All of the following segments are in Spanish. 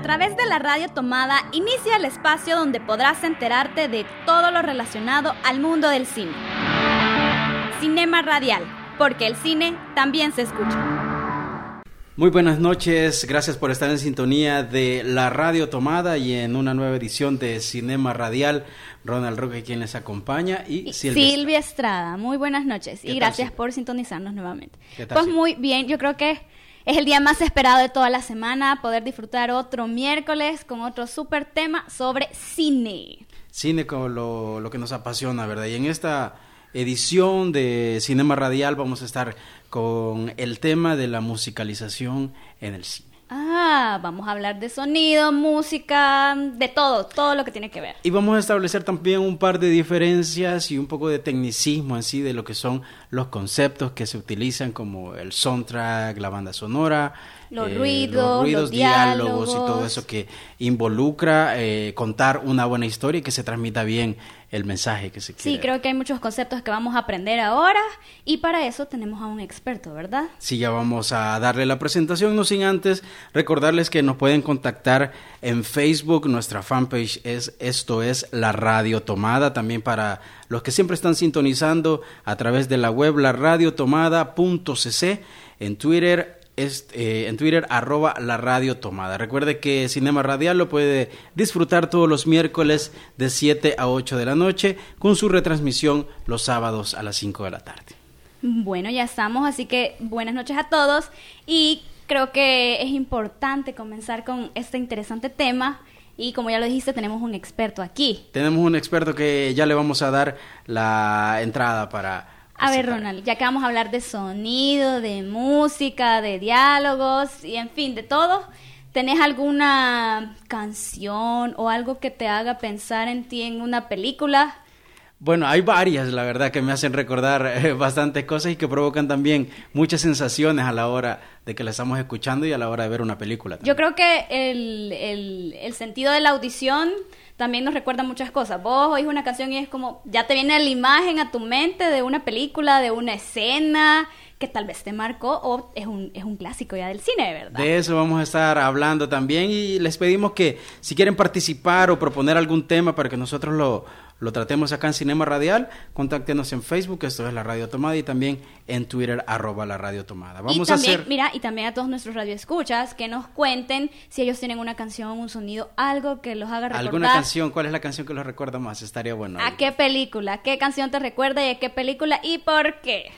A través de la radio tomada inicia el espacio donde podrás enterarte de todo lo relacionado al mundo del cine. Cinema Radial, porque el cine también se escucha. Muy buenas noches, gracias por estar en sintonía de la radio tomada y en una nueva edición de Cinema Radial. Ronald Roque quien les acompaña y, Silvia, Estrada. Muy buenas noches y gracias por sintonizarnos nuevamente. Pues muy bien, yo creo que es el día más esperado de toda la semana, poder disfrutar otro miércoles con otro súper tema sobre cine. Cine como lo, lo que nos apasiona, ¿verdad? Y en esta edición de Cinema Radial vamos a estar con el tema de la musicalización en el cine. Ah, vamos a hablar de sonido, música, de todo, todo lo que tiene que ver. Y vamos a establecer también un par de diferencias y un poco de tecnicismo en sí de lo que son los conceptos que se utilizan como el soundtrack, la banda sonora, los, eh, ruidos, los diálogos, y todo eso que involucra eh, contar una buena historia y que se transmita bien el mensaje que se quiere. Sí, creo que hay muchos conceptos que vamos a aprender ahora y para eso tenemos a un experto, ¿verdad? Sí, ya vamos a darle la presentación, no sin antes recordarles que nos pueden contactar en Facebook, nuestra fanpage es Esto es la Radio Tomada, también para los que siempre están sintonizando a través de la web la radiotomada.cc, en Twitter eh, en Twitter, arroba la radio tomada. Recuerde que Cinema Radial lo puede disfrutar todos los miércoles de 7 a 8 de la noche con su retransmisión los sábados a las 5 de la tarde. Bueno, ya estamos, así que buenas noches a todos y creo que es importante comenzar con este interesante tema. Y como ya lo dijiste, tenemos un experto aquí. Tenemos un experto que ya le vamos a dar la entrada para a ver, Ronald, ya que vamos a hablar de sonido, de música, de diálogos y en fin, de todo, ¿tenés alguna canción o algo que te haga pensar en ti en una película? Bueno, hay varias, la verdad, que me hacen recordar eh, bastantes cosas y que provocan también muchas sensaciones a la hora de que la estamos escuchando y a la hora de ver una película. Yo creo que el, el, el sentido de la audición también nos recuerda muchas cosas. Vos oís una canción y es como, ya te viene la imagen a tu mente de una película, de una escena que tal vez te marcó o es un, es un clásico ya del cine, ¿verdad? De eso vamos a estar hablando también y les pedimos que si quieren participar o proponer algún tema para que nosotros lo, lo tratemos acá en Cinema Radial, contáctenos en Facebook, esto es la Radio Tomada, y también en Twitter, arroba la Radio Tomada. Vamos y también, a hacer... Mira, y también a todos nuestros radioescuchas que nos cuenten si ellos tienen una canción, un sonido, algo que los haga recordar. ¿Alguna canción? ¿Cuál es la canción que los recuerda más? Estaría bueno. ¿A qué película? ¿Qué canción te recuerda y a qué película y por qué?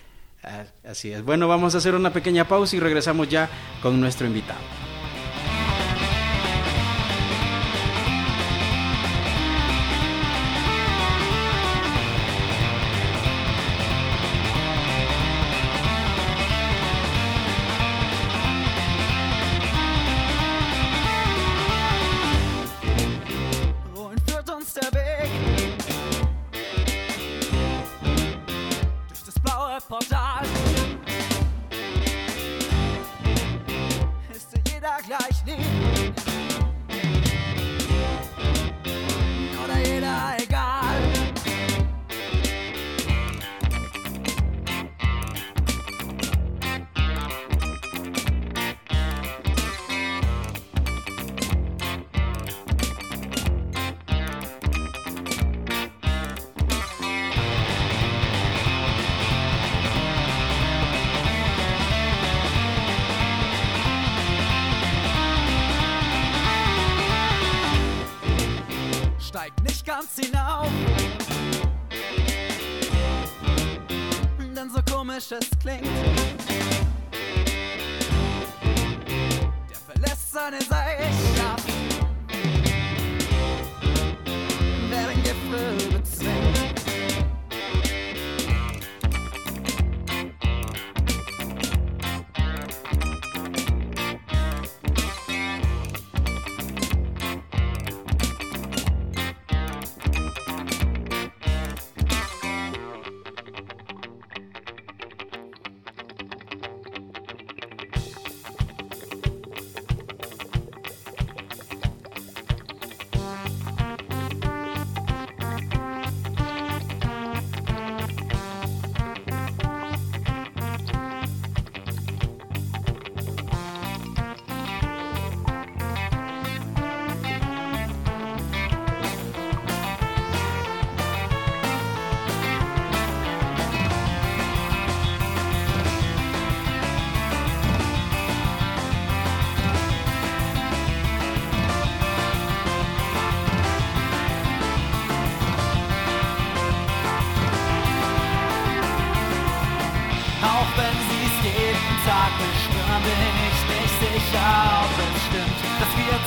Ah, así es. Bueno, vamos a hacer una pequeña pausa y regresamos ya con nuestro invitado.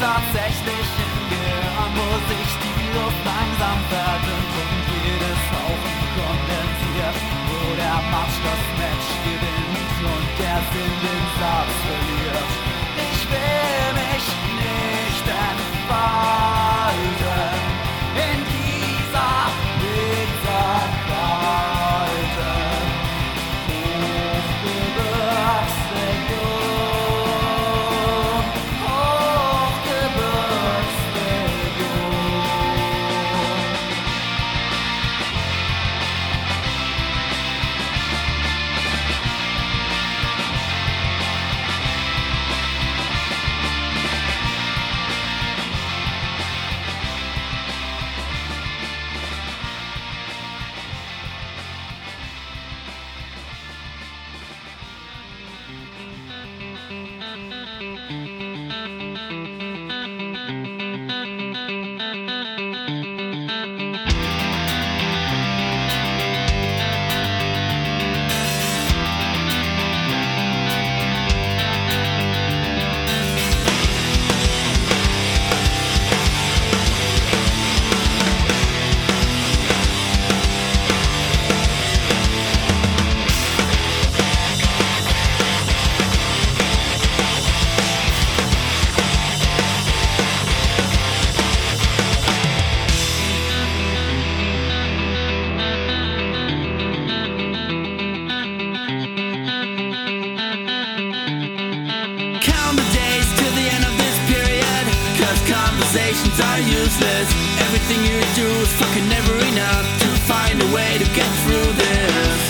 Tatsächlich hingehen, wo sich die Luft langsam verdünnt und jedes Hauchen kondensiert, wo der Match das Match gewinnt und der Sinn you do is fucking never enough to find a way to get through this.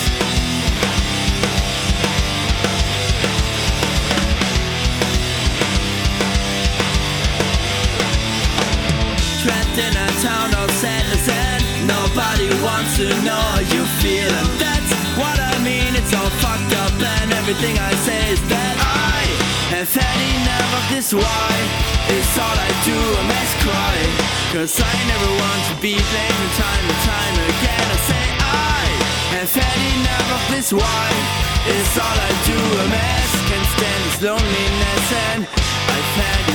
Trapped in a town of sadness and nobody wants to know how you feel. And that's what I mean. It's all fucked up and everything I say is that I have had enough of this why. It's all I do, a mess cry. Cause I never want to be blamed from time and time again. I say I have had enough of this why. It's all I do, a mess. Can't stand this loneliness and I've had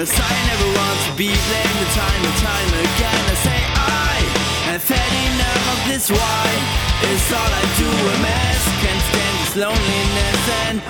Cause I never want to be blamed time and time again. I say I have had enough of this why. It's all I do, a mess. Can't stand this loneliness. And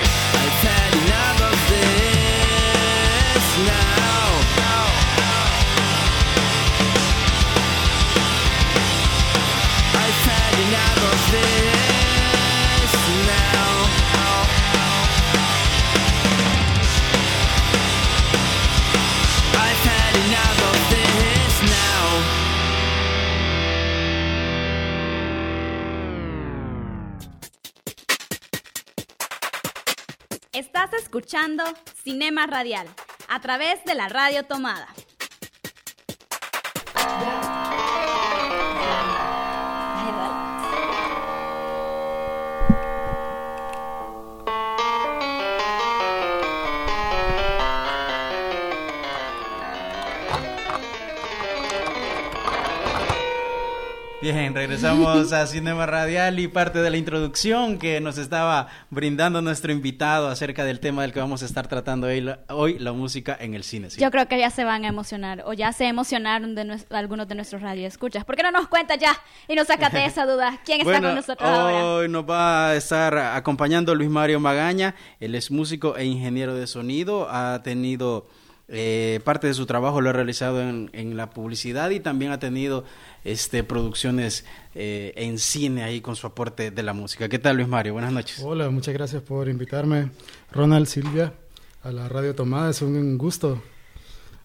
escuchando Cinema Radial a través de la radio tomada. Bien, regresamos a Cinema Radial y parte de la introducción que nos estaba brindando nuestro invitado acerca del tema del que vamos a estar tratando hoy, la, hoy, la música en el cine. ¿sí? Yo creo que ya se van a emocionar o ya se emocionaron de algunos de nuestros radioescuchas. ¿Por qué no nos cuentas ya y nos sacate esa duda? ¿Quién está Bueno, con nosotros ahora? hoy nos va a estar acompañando Luis Mario Magaña. Él es músico e ingeniero de sonido. Ha tenido eh, parte de su trabajo lo ha realizado en, en la publicidad y también ha tenido este producciones eh, en cine ahí con su aporte de la música. ¿Qué tal Luis Mario? Buenas noches. Hola, muchas gracias por invitarme, Ronald Silvia, a la Radio Tomada. Es un gusto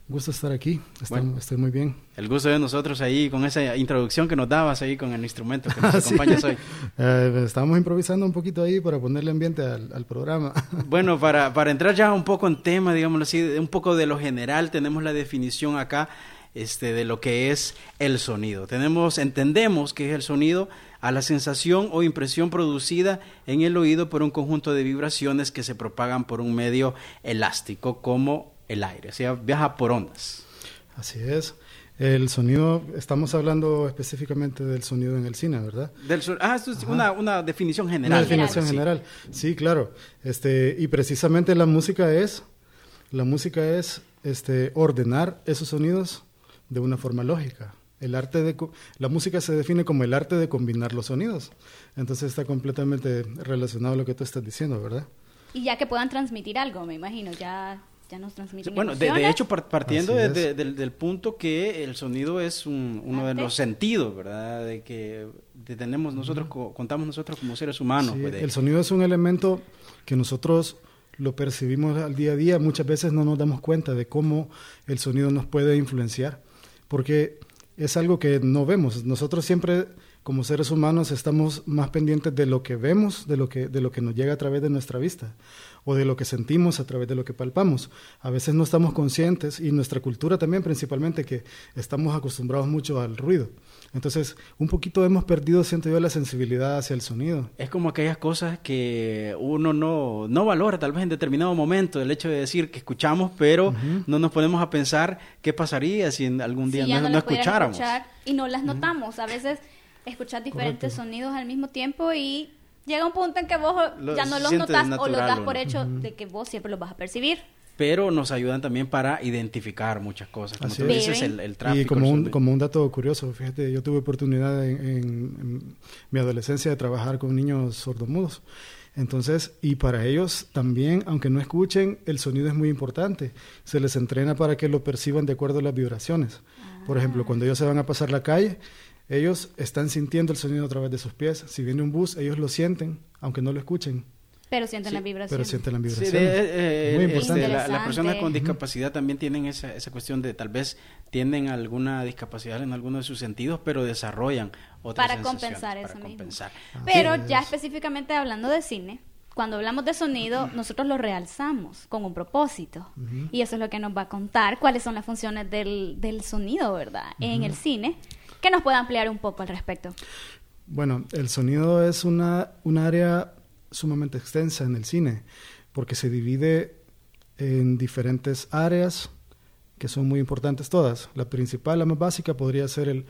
Gusto estar aquí, estoy, Bueno. estoy muy bien. El gusto de nosotros ahí con esa introducción que nos dabas ahí con el instrumento que nos Ah, acompañas hoy. Eh, estábamos improvisando un poquito ahí para ponerle ambiente al, al programa. Bueno, para, para entrar ya un poco en tema, digámoslo así, un poco de lo general, tenemos la definición acá este, de lo que es el sonido. Tenemos, entendemos que es el sonido a la sensación o impresión producida en el oído por un conjunto de vibraciones que se propagan por un medio elástico como el aire, o sea, viaja por ondas. Así es. El sonido, estamos hablando específicamente del sonido en el cine, ¿verdad? Del ah, esto es una, una definición Una general. definición Sí. general. Sí, claro. Este, y precisamente la música es, la música es este, ordenar esos sonidos de una forma lógica. El arte de, la música se define como el arte de combinar los sonidos. Entonces está completamente relacionado a lo que tú estás diciendo, ¿verdad? Y ya que puedan transmitir algo, me imagino, ya, ya nos transmiten Bueno, de, hecho, par- partiendo de- del, del punto que el sonido es un- uno de los sentidos, ¿verdad? De que de- tenemos nosotros, co- contamos nosotros como seres humanos. Sí, pues, el sonido es un elemento que nosotros lo percibimos al día a día. Muchas veces no nos damos cuenta de cómo el sonido nos puede influenciar, porque es algo que no vemos. Nosotros siempre, como seres humanos, estamos más pendientes de lo que vemos, de lo que, de lo que nos llega a través de nuestra vista, o de lo que sentimos a través de lo que palpamos. A veces no estamos conscientes, y nuestra cultura también, principalmente, que estamos acostumbrados mucho al ruido. Entonces, un poquito hemos perdido, siento yo, la sensibilidad hacia el sonido. Es como aquellas cosas que uno no, no valora tal vez en determinado momento, el hecho de decir que escuchamos, pero no nos ponemos a pensar qué pasaría si en algún día Sí, no, no las pudieras escucháramos. escuchar y no las notamos. A veces escuchas diferentes Correcto. sonidos al mismo tiempo y llega un punto en que vos Lo ya no los notas o natural, los das ¿o por no? hecho de que vos siempre los vas a percibir. Pero nos ayudan también para identificar muchas cosas. Como Así tú es. dices, el, el tráfico. y como un, como un dato curioso, fíjate, yo tuve oportunidad en, en- en mi adolescencia de trabajar con niños sordomudos. Entonces, y para ellos también, aunque no escuchen, el sonido es muy importante. Se les entrena para que lo perciban de acuerdo a las vibraciones. Por ejemplo, cuando ellos se van a pasar la calle, ellos están sintiendo el sonido a través de sus pies. Si viene un bus, ellos lo sienten, aunque no lo escuchen, Pero sienten Sí, las pero vibraciones. sienten la Sí, vibración. de- eh, Muy este, importante. la- las personas con discapacidad también tienen esa, esa cuestión de tal vez tienen alguna discapacidad en alguno de sus sentidos, pero desarrollan otras Para compensar para eso mismo. compensar. Pero ya es. específicamente hablando de cine, cuando hablamos de sonido, nosotros lo realzamos con un propósito. Y eso es lo que nos va a contar cuáles son las funciones del, del sonido, ¿verdad? En el cine, que nos pueda ampliar un poco al respecto. Bueno, el sonido es una, un área sumamente extensa en el cine, porque se divide en diferentes áreas que son muy importantes todas. La principal, la más básica, podría ser el,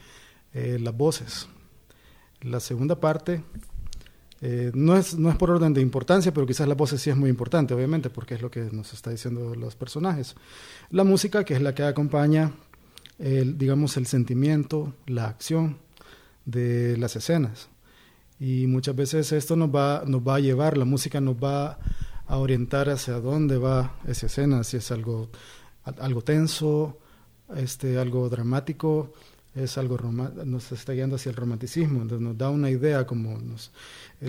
eh, las voces. La segunda parte, eh, no, es, no es por orden de importancia, pero quizás las voces sí es muy importante, obviamente, porque es lo que nos está diciendo los personajes. La música, que es la que acompaña, el, digamos, el sentimiento, la acción de las escenas. Y muchas veces esto nos va, nos va a llevar, la música nos va a orientar hacia dónde va esa escena, si es algo, algo tenso, este, algo dramático, es algo nos está guiando hacia el romanticismo, entonces nos da una idea como nos...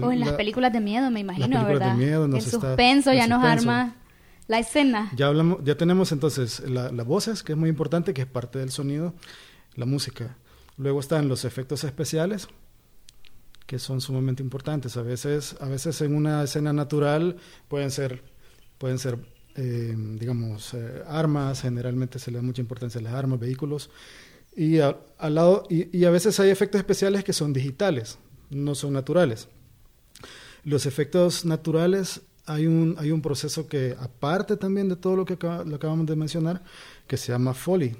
O en las la- películas de miedo, me imagino, películas de ¿verdad? el está- suspenso ya el nos arma la escena. Ya, hablamos, ya tenemos entonces la- las voces, que es muy importante, que es parte del sonido, la música. Luego están los efectos especiales, que son sumamente importantes. A veces, a veces en una escena natural pueden ser, pueden ser eh, digamos, eh, armas, generalmente se le da mucha importancia a las armas, vehículos. Y al lado, y, y a veces hay efectos especiales que son digitales, no son naturales. Los efectos naturales, hay un, hay un proceso que, aparte también de todo lo que acaba- lo acabamos de mencionar, que se llama Foley.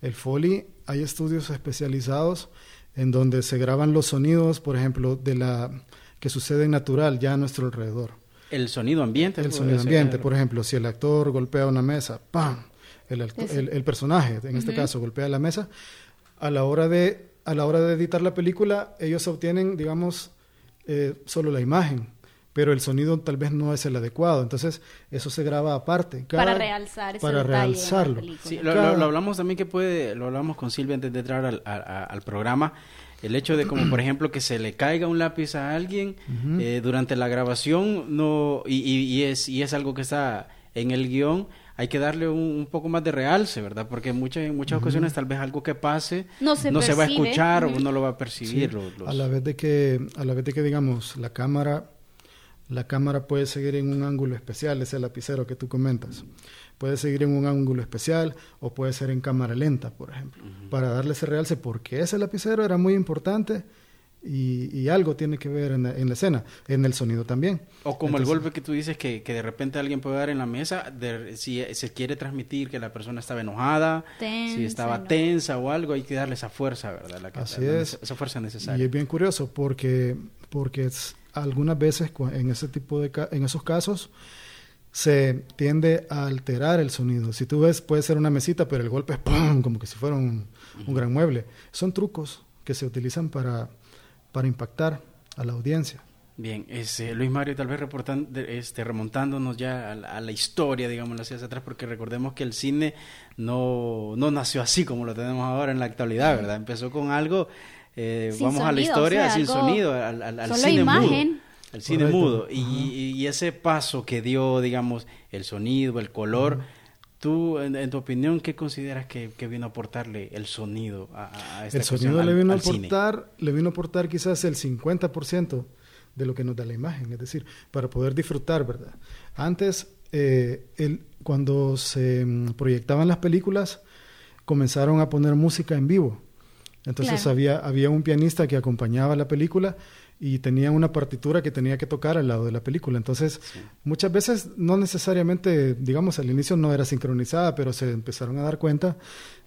El Foley, hay estudios especializados en donde se graban los sonidos, por ejemplo, de la que sucede natural ya a nuestro alrededor. El sonido ambiente. El sonido ambiente, por ejemplo, si el actor golpea una mesa, ¡pam! El, el personaje, en este caso, golpea la mesa, a la hora de, a la hora de editar la película, ellos obtienen, digamos, eh, solo la imagen, pero el sonido tal vez no es el adecuado. Entonces, eso se graba aparte. para Cada- realzar ese para la realzarlo. Sí, lo, Cada- lo- lo hablamos también que puede, lo hablamos con Silvia antes de entrar al, a- a- al programa, el hecho de como por ejemplo que se le caiga un lápiz a alguien eh, durante la grabación no y, y- y es y es algo que está en el guion hay que darle un, un poco más de realce, ¿verdad? Porque en muchas, en muchas ocasiones tal vez algo que pase No se va a escuchar Ujú. o no lo va a percibir. Sí, los- los- A la vez de que, a la vez de que digamos la cámara, la cámara puede seguir en un ángulo especial, ese lapicero que tú comentas. Puede seguir en un ángulo especial o puede ser en cámara lenta, por ejemplo, para darle ese realce, porque ese lapicero era muy importante y, y algo tiene que ver en la, en la escena, en el sonido también. O como el golpe que tú dices que, que de repente alguien puede dar en la mesa, de- si se quiere transmitir que la persona estaba enojada, si estaba ¿no? tensa o algo, hay que darle esa fuerza, ¿verdad? La que- Así la- es. Esa fuerza Y necesaria. es bien curioso porque, porque es- algunas veces en ese tipo de ca- en esos casos se tiende a alterar el sonido. Si tú ves, puede ser una mesita, pero el golpe es ¡pum! como que si fuera un, un gran mueble. Son trucos que se utilizan para, para impactar a la audiencia. Bien, este, Luis Mario, tal vez reportan, de- este, remontándonos ya a la, a la historia, digamos, hacia atrás, porque recordemos que el cine no, no nació así como lo tenemos ahora en la actualidad, ¿verdad? Empezó con algo, eh, vamos a la historia, o sea, sin algo- sonido, al, al- al solo cine imagen. mudo. Al cine Correcto. mudo. Y, y ese paso que dio, digamos, el sonido, el color, tú, en, en tu opinión, ¿qué consideras que, que vino a aportarle el sonido a, a esta El sonido le vino a al cine? aportar, le vino a aportar quizás el 50% de lo que nos da la imagen, es decir, para poder disfrutar, ¿verdad? Antes, eh, el, cuando se mm, proyectaban las películas, comenzaron a poner música en vivo. Entonces Claro. había, había un pianista que acompañaba la película y tenía una partitura que tenía que tocar al lado de la película. Entonces, muchas veces no necesariamente, digamos, al inicio no era sincronizada, pero se empezaron a dar cuenta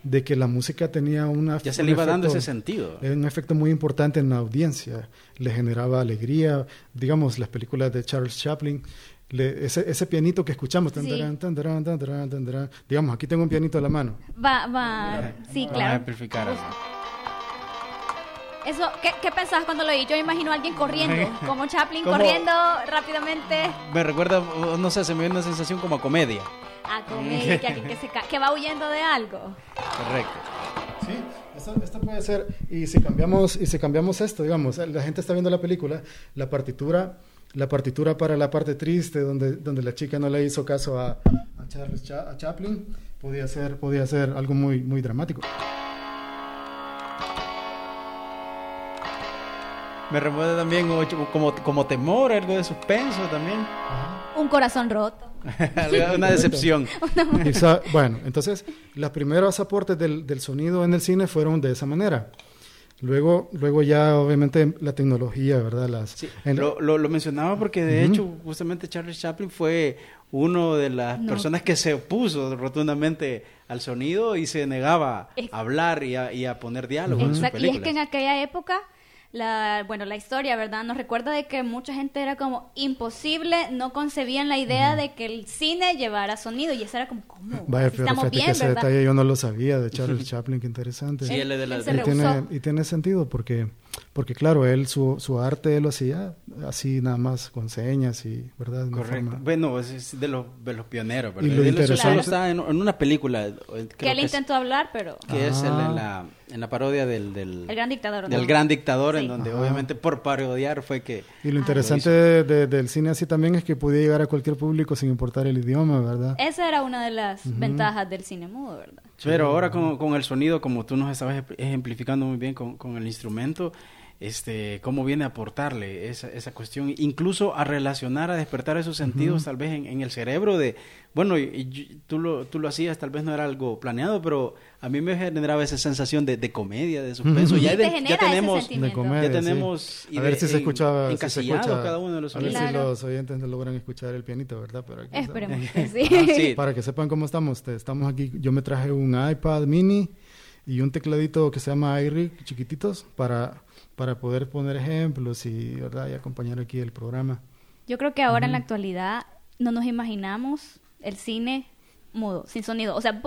de que la música tenía una... Ya se un le iba dando efecto- ese sentido. era un efecto muy importante en la audiencia, le generaba alegría, digamos, las películas de Charles Chaplin, le- ese, ese pianito que escuchamos, tan, Sí. tan, tan, tan, digamos, aquí tengo un pianito a la mano. Va, va, sí, Vamos a claro. amplificar eso. Eso, ¿qué, qué pensabas cuando lo oí? Yo imagino a alguien corriendo, como Chaplin Como- corriendo rápidamente Me recuerda, no sé, se me viene una sensación como a comedia. a comer, que alguien que, se ca- que va huyendo de algo. Correcto. Sí, esto, esto puede ser, y si cambiamos, y si cambiamos esto, digamos, la gente está viendo la película, la partitura, la partitura para la parte triste, donde, donde la chica no le hizo caso a, a Charles Cha- a Chaplin, podía ser, podía ser algo muy, muy dramático. Me recuerda también como, como temor, algo de suspenso también. Un corazón roto. Una decepción. Quizá- bueno, entonces los primeros aportes del, del sonido en el cine fueron de esa manera. Luego, luego ya obviamente la tecnología, ¿verdad? Las, Sí, en- lo, lo, lo mencionaba porque de hecho justamente Charles Chaplin fue uno de las No. personas que se opuso rotundamente al sonido y se negaba Es- a hablar y a, y a poner diálogo en sus Exacto. Y es películas. que en aquella época, la, bueno, la historia, ¿verdad? Nos recuerda de que mucha gente era como imposible, no concebían la idea de que el cine llevara sonido. Y eso era como, ¿cómo? Vaya, pero estamos fíjate que bien, ese ¿verdad? detalle yo no lo sabía de Charles Chaplin, qué interesante. Sí, él es de la- Él se y, tiene, y tiene sentido porque, porque claro, él su, su arte él lo hacía así nada más con señas y, ¿verdad? De Correcto. forma- Bueno, es, es de, los, de los pioneros, Y ¿verdad? lo Él solo interesante- está en, en una película. eh, creo que él es- intentó hablar, pero que es el- Ah. en, la, en la parodia del, del, el gran dictador. del ¿no? gran dictador, en Sí. donde Ajá. obviamente por parodiar fue que... Y lo interesante de- de- del cine así también es que podía llegar a cualquier público sin importar el idioma, ¿verdad? Esa era una de las ventajas del cine mudo, ¿verdad? Pero ahora con, con el sonido, como tú nos estabas ej- ejemplificando muy bien con, con el instrumento, este, cómo viene a aportarle esa, esa cuestión, incluso a relacionar, a despertar esos sentidos tal vez en, en el cerebro de, bueno, y, y tú, lo, tú lo hacías, tal vez no era algo planeado, pero a mí me generaba esa sensación de, de comedia, de suspenso. Ujú. Ya, Sí te de- ya tenemos, sentimiento. De comedia, ya sí. tenemos A ver si se en- escuchaba, si se escucha, cada uno de los A ver si los oyentes logran escuchar el pianito, ¿verdad? Pero aquí está. Esperemos que sí. Ah, sí. Para que sepan cómo estamos, te- estamos aquí. Yo me traje un iPad mini y un tecladito que se llama iRig, chiquititos, para, para poder poner ejemplos y, ¿verdad? y acompañar aquí el programa. Yo creo que ahora en la actualidad no nos imaginamos el cine mudo, sin sonido. O sea,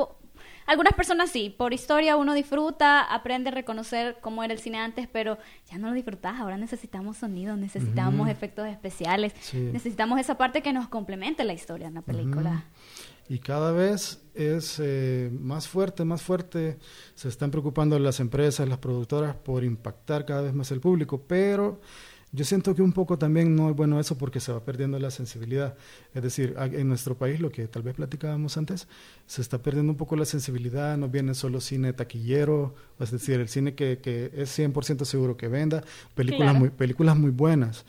algunas personas sí, por historia uno disfruta, aprende a reconocer cómo era el cine antes, pero ya no lo disfrutas, ahora necesitamos sonido, necesitamos efectos especiales, Sí. necesitamos esa parte que nos complemente la historia en la película. Y cada vez es eh, más fuerte, más fuerte. Se están preocupando las empresas, las productoras por impactar cada vez más el público, pero Yo siento que un poco también no es bueno eso porque se va perdiendo la sensibilidad. Es decir, en nuestro país, lo que tal vez platicábamos antes, se está perdiendo un poco la sensibilidad, no viene solo cine taquillero, es decir, el cine que, que es 100% seguro que venda, películas, Claro. muy, películas muy buenas,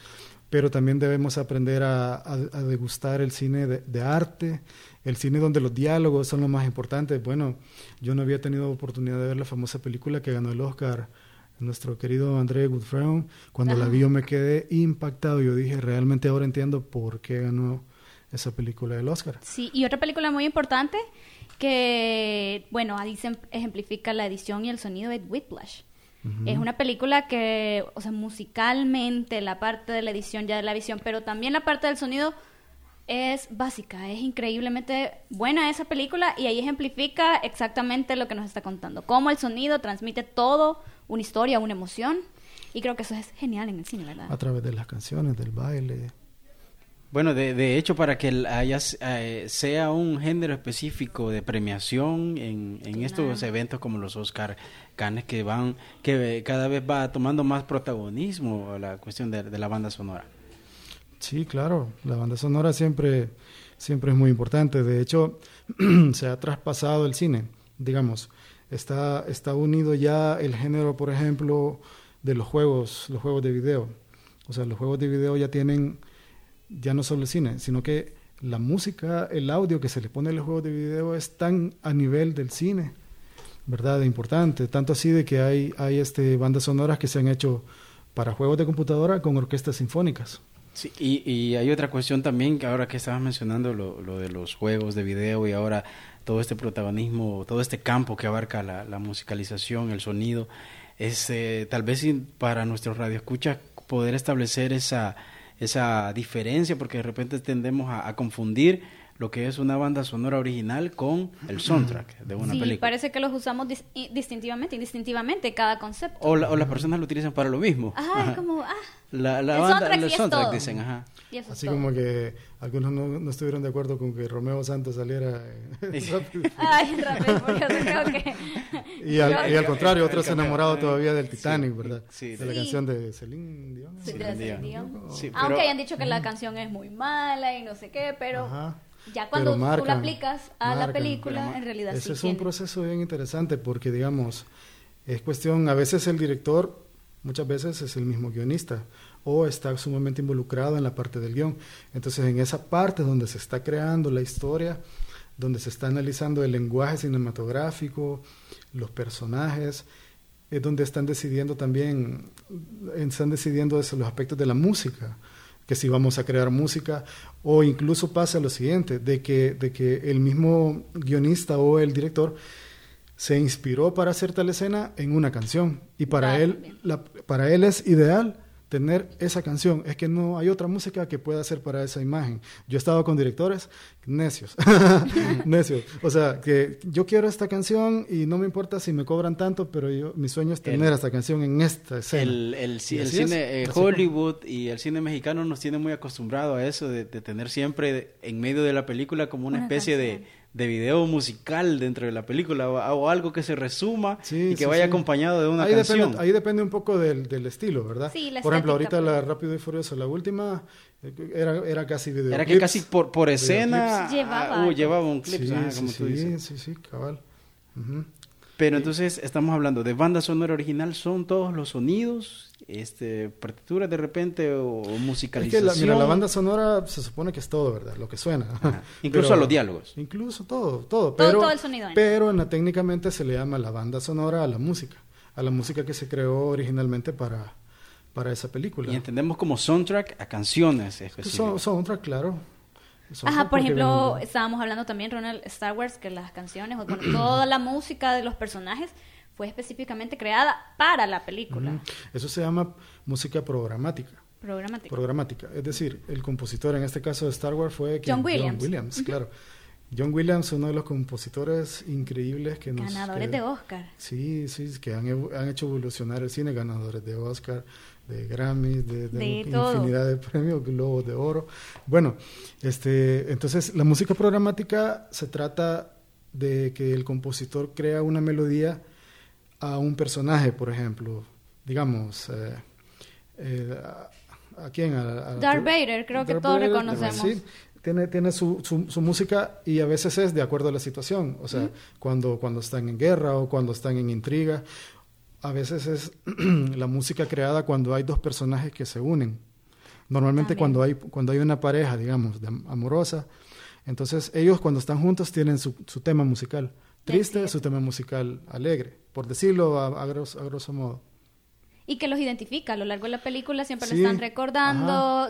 pero también debemos aprender a, a- a degustar el cine de, de arte, el cine donde los diálogos son lo más importantes. Bueno, yo no había tenido oportunidad de ver la famosa película que ganó el Oscar, nuestro querido André Goodfriend. Cuando la vi yo me quedé impactado. Yo dije, realmente ahora entiendo por qué ganó esa película del Oscar. Sí, y otra película muy importante que, bueno, ahí se em- ejemplifica la edición y el sonido es Whiplash. Es una película que, o sea, musicalmente, la parte de la edición ya de la visión, pero también la parte del sonido es básica, es increíblemente buena esa película y ahí ejemplifica exactamente lo que nos está contando, cómo el sonido transmite todo, una historia, una emoción, y creo que eso es genial en el cine, ¿verdad? A través de las canciones, del baile. Bueno, de, de hecho, para que haya, eh, sea un género específico de premiación en, en estos eventos como los Oscar Cannes que van, que cada vez va tomando más protagonismo la cuestión de, de la banda sonora. Sí, claro, la banda sonora siempre, siempre es muy importante. De hecho, se ha traspasado el cine, digamos. Está, está unido ya el género, por ejemplo, de los juegos, los juegos de video. O sea, los juegos de video ya tienen, ya no solo el cine, sino que la música, el audio que se le pone a los juegos de video es tan a nivel del cine, ¿verdad? De importante. Tanto así de que hay, hay este, bandas sonoras que se han hecho para juegos de computadora con orquestas sinfónicas. Sí, y, y hay otra cuestión también que ahora que estabas mencionando lo, lo de los juegos de video y ahora todo este protagonismo, todo este campo que abarca la, la musicalización, el sonido, es eh, tal vez para nuestros radioescuchas poder establecer esa, esa diferencia porque de repente tendemos a, a confundir lo que es una banda sonora original con el soundtrack de una sí, película. parece que los usamos dis- distintivamente, indistintivamente cada concepto. O, la- o las personas lo utilizan para lo mismo. Ajá, Ajá. es como, ah, La, la el banda, soundtrack el sí es soundtrack todo. dicen, ajá. y eso es Así todo. como que algunos no, no estuvieron de acuerdo con que Romeo Santos saliera en Rápido y. Ay, Rafael, porque yo creo que... y, al, y al contrario, otros enamorados todavía del Sí, Titanic, ¿verdad? sí, de la sí. canción de Celine Dion. Sí, Sí, de Celine Dion. Dion. Sí, Aunque pero- hayan dicho que la canción es muy mala y no sé qué, pero Ajá. Ya cuando tú la aplicas a la película, en realidad Ese sí es un proceso bien interesante porque, digamos, es cuestión, a veces el director, muchas veces es el mismo guionista o está sumamente involucrado en la parte del guion. Entonces, en esa parte donde se está creando la historia, donde se está analizando el lenguaje cinematográfico, los personajes, es donde están decidiendo también, están decidiendo eso, los aspectos de la música, que si vamos a crear música, o incluso pasa lo siguiente, de que, de que el mismo guionista o el director se inspiró para hacer tal escena en una canción, y para él, la- para él es ideal tener esa canción, es que no hay otra música que pueda hacer para esa imagen. Yo he estado con directores necios, necios, o sea, que yo quiero esta canción y no me importa si me cobran tanto, pero yo, mi sueño es tener El- esta canción en esta escena. El, el, cine eh. Hollywood y el cine mexicano nos tiene muy acostumbrado a eso, de, de tener siempre en medio de la película como una, Una especie canción. de video musical dentro de la película o, o algo que se resuma Sí, y que sí, vaya sí. acompañado de una ahí canción. Depende, ahí depende un poco del, del estilo, ¿verdad? Sí, la por ejemplo, ahorita pues. la Rápido y Furioso, la última, eh, era, era casi videoclips. Era que casi por, por escena. Llevaba ah, uh, llevaba un clip, sí, como tú sí, dices. sí, sí, cabal. Ujú. Pero entonces estamos hablando de banda sonora original, son todos los sonidos, este, partituras de repente o Es que musicalización. la, mira, la banda sonora se supone que es todo, ¿verdad? Lo que suena. Ajá. Incluso Pero- a los diálogos. Incluso todo, todo. Todo- Pero, todo el sonido, ¿eh? Pero en la- técnicamente se le llama la banda sonora a la música, a la música que se creó originalmente para, para esa película. Y entendemos como soundtrack a canciones Son, específicas. soundtrack, claro. Ajá, por ejemplo, estábamos hablando también, Ronald, Star Wars, que las canciones, o bueno, toda la música de los personajes fue específicamente creada para la película. Eso se llama música programática. Programática. Programática. Es decir, el compositor en este caso de Star Wars fue. John Williams. John Williams, claro. John Williams, uno de los compositores increíbles que nos... Ganadores que- de Oscar. Sí, sí, que han, han hecho evolucionar el cine, ganadores de Oscar, de Grammys, de, de De un- todo. infinidad de premios, Globos de Oro. Bueno, este, entonces la música programática se trata de que el compositor crea una melodía a un personaje, por ejemplo, digamos, eh, eh, ¿A quién? A, a- Darth Vader, creo que todos Vader, reconocemos. Sí, tiene, tiene su, su, su música y a veces es de acuerdo a la situación. O sea, cuando, cuando están en guerra o cuando están en intriga. A veces es la música creada cuando hay dos personajes que se unen. Normalmente También. cuando hay, cuando hay una pareja, digamos, de am- amorosa. Entonces ellos cuando están juntos tienen su, su tema musical triste, su tema musical alegre, por decirlo a, a grosso, a grosso modo. Y que los identifica a lo largo de la película, siempre Sí. lo están recordando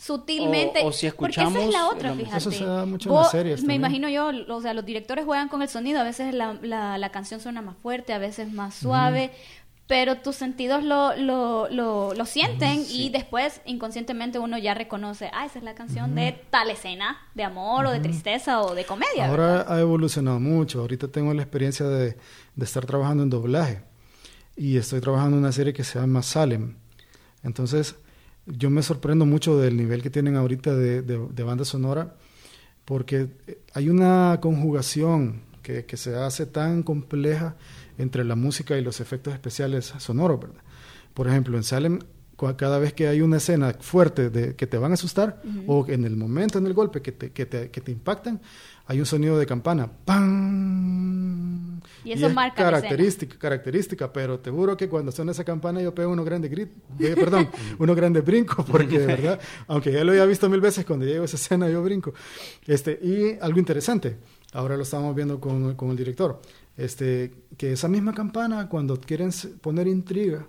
sutilmente. O- o si Porque esa es la otra, la- fíjate. Eso se da mucho en las series Me también. imagino yo, o sea, los directores juegan con el sonido, a veces la, la, la canción suena más fuerte, a veces más suave. Pero tus sentidos lo, lo, lo, lo sienten y después inconscientemente uno ya reconoce, ah, esa es la canción de tal escena, de amor o de tristeza o de comedia. ¿verdad? Ahora ha evolucionado mucho. Ahorita tengo la experiencia de, de estar trabajando en doblaje. Y estoy trabajando en una serie que se llama Salem. Entonces, yo me sorprendo mucho del nivel que tienen ahorita de, de- banda sonora, porque eh, hay una conjugación que, que se hace tan compleja entre la música y los efectos especiales sonoros, ¿verdad? Por ejemplo, en Salem, cada vez que hay una escena fuerte de, que te van a asustar, o en el momento en el golpe que te, que te, que te impactan, hay un sonido de campana. ¡Pam! Y eso es marca la característica, característica, pero te juro que cuando suena esa campana yo pego unos grandes gritos, eh, perdón, unos grandes brincos, porque de verdad, aunque ya lo había visto mil veces, cuando llego a esa escena yo brinco. Este, y algo interesante, ahora lo estamos viendo con, con el director, este, que esa misma campana, cuando quieren poner intriga,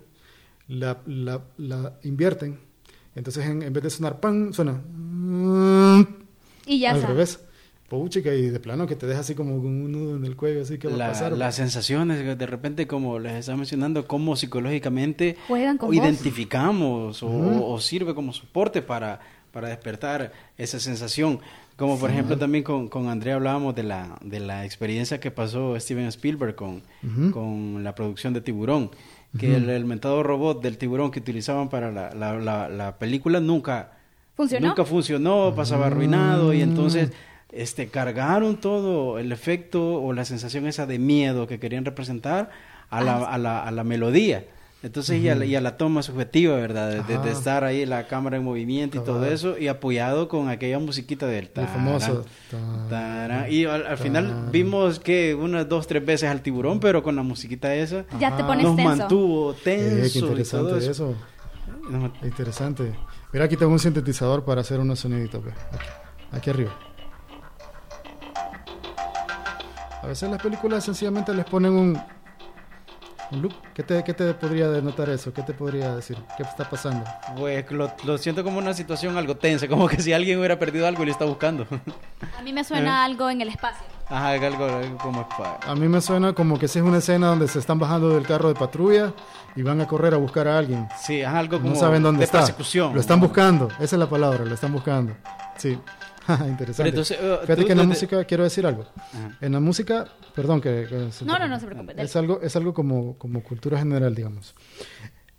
la, la, la invierten. Entonces, en, en vez de sonar pan, suena Y ya al revés. Puchica, y de plano que te deja así como con un nudo en el cuello, así que va a pasar. las sensaciones, de repente, como les estaba mencionando, cómo psicológicamente Juegan con identificamos o, o sirve como soporte para, para despertar esa sensación. Como por ejemplo también con, con Andrea hablábamos de la, de la experiencia que pasó Steven Spielberg con, con la producción de Tiburón, que el, el mentado robot del tiburón que utilizaban para la, la, la- la película nunca ¿Funcionó? Nunca funcionó, pasaba arruinado y entonces este cargaron todo el efecto o la sensación esa de miedo que querían representar a la, a la, a la melodía. Entonces y, a la, y a la toma subjetiva, ¿verdad? De, de- de Ajá. estar ahí la cámara en movimiento y todo eso y apoyado con aquella musiquita del El tarán, famoso. tarán. Y al, al final tarán. vimos que unas dos, tres veces al tiburón, pero con la musiquita esa Ya te pones nos tenso. mantuvo Eh, tenso qué y todo interesante eso. Interesante. Mira, aquí tengo un sintetizador para hacer unos soniditos. Aquí, aquí arriba. A veces las películas sencillamente les ponen un, un loop. ¿Qué te, ¿Qué te podría denotar eso? ¿Qué te podría decir? ¿Qué está pasando? Pues lo, lo siento como una situación algo tensa, como que si alguien hubiera perdido algo y le está buscando. A mí me suena algo en el espacio. Ajá, algo, algo como A mí me suena como que si es una escena donde se están bajando del carro de patrulla y van a correr a buscar a alguien. Sí, ajá, algo como No saben dónde de está. persecución. Lo están buscando. Esa es la palabra, lo están buscando. Sí. Interesante. Pero entonces, eh, Fíjate tú que en la música, quiero decir algo. Ajá. En la música, perdón que... que se- No, no, no se preocupe. Es algo, es algo como, como cultura general, digamos.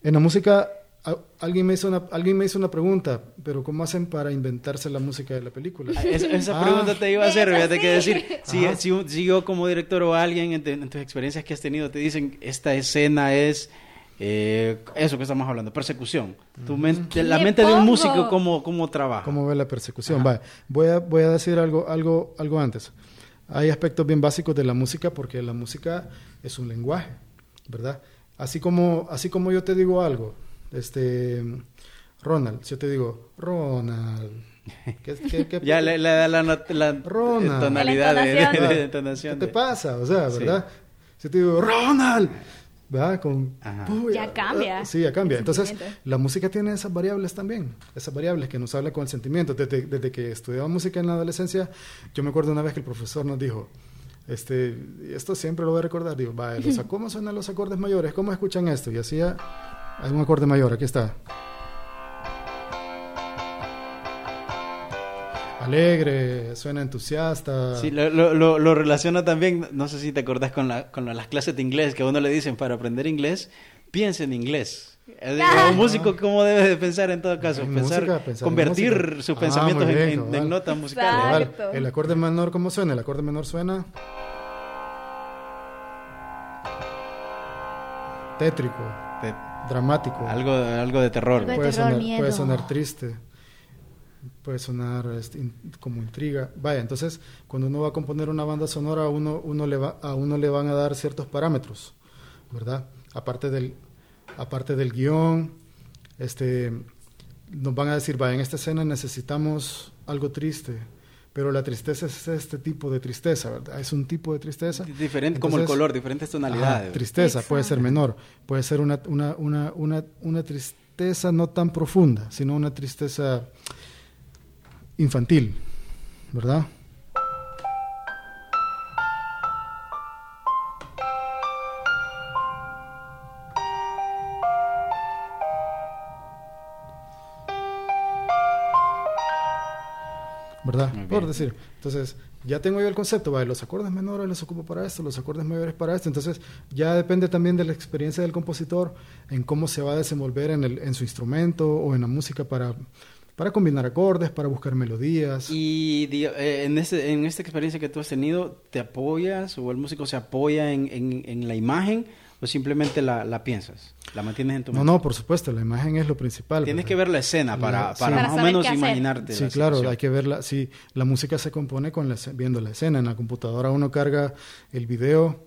En la música, a- alguien me, hizo una, alguien me hizo una pregunta, pero ¿cómo hacen para inventarse la música de la película? Ah, Esa, esa Ah. pregunta te iba a hacer, fíjate que decir, si, si, un- si yo como director o alguien en, te- en tus experiencias que has tenido te dicen, esta escena es eh, eso que estamos hablando, persecución. Tu mente, la mente de un pongo. músico, ¿cómo, cómo trabaja? ¿Cómo ve la persecución? Vale, voy a, voy a decir algo, algo, algo antes. Hay aspectos bien básicos de la música porque la música es un lenguaje, ¿verdad? Así como, así como yo te digo algo, este, Ronald, si yo te digo, Ronald, ¿qué, qué- qué- Ya le, le da la, la Ronald. tonalidad de, de- La entonación. de ¿Qué te de- pasa? O sea, Sí. ¿verdad? Si yo te digo, Ronald, ¿verdad? Con. Puy, Ya cambia ah, Sí, ya cambia. Entonces, la música tiene esas variables también, esas variables que nos habla con el sentimiento. Desde, desde que estudiaba música en la adolescencia, yo me acuerdo una vez que el profesor nos dijo, este, esto siempre lo voy a recordar, digo, los, ¿cómo suenan los acordes mayores? ¿Cómo escuchan esto? Y hacía, hay un acorde mayor, aquí está. Alegre, suena entusiasta. Sí, lo, lo, lo, lo relaciona también, no sé si te acordás con, la, con las clases de inglés, que a uno le dicen para aprender inglés, piensa en inglés. Es decir, Ah. Un músico, ¿cómo debe de pensar en todo caso? En Pensar, música, pensar en convertir música. sus Ah, pensamientos en, bien, en- cabal. en notas musicales. El acorde menor, ¿cómo suena? El acorde menor suena tétrico. Dramático. Algo, algo de terror. Algo de puede, terror, sonar, miedo. puede sonar triste, puede sonar este, in- como intriga. Vaya, entonces cuando uno va a componer una banda sonora, a uno, uno le va, a uno le van a dar ciertos parámetros, ¿verdad? Aparte del, aparte del guion, este, nos van a decir, vaya, en esta escena necesitamos algo triste, pero la tristeza es este tipo de tristeza, ¿verdad? Es un tipo de tristeza. Diferente como el color, diferentes Ajá, tonalidades. tristeza puede ser menor, puede ser una, una, una, una, una tristeza no tan profunda, sino una tristeza infantil, ¿verdad? ¿Verdad? Por decir. Entonces, ya tengo yo el concepto, vale, los acordes menores los ocupo para esto, los acordes mayores para esto. Entonces, ya depende también de la experiencia del compositor en cómo se va a desenvolver en, el, en su instrumento o en la música para, para combinar acordes, para buscar melodías. Y eh, en, este, en esta experiencia que tú has tenido, ¿te apoyas o el músico se apoya en, en- en la imagen o simplemente la, la piensas? ¿La mantienes en tu no, mente? no, por supuesto, la imagen es lo principal. Tienes que ver la escena para, La- para sí. Para más o menos imaginarte. Sí, la claro, situación. hay que verla. Sí, la música se compone con la, viendo la escena. En la computadora uno carga el video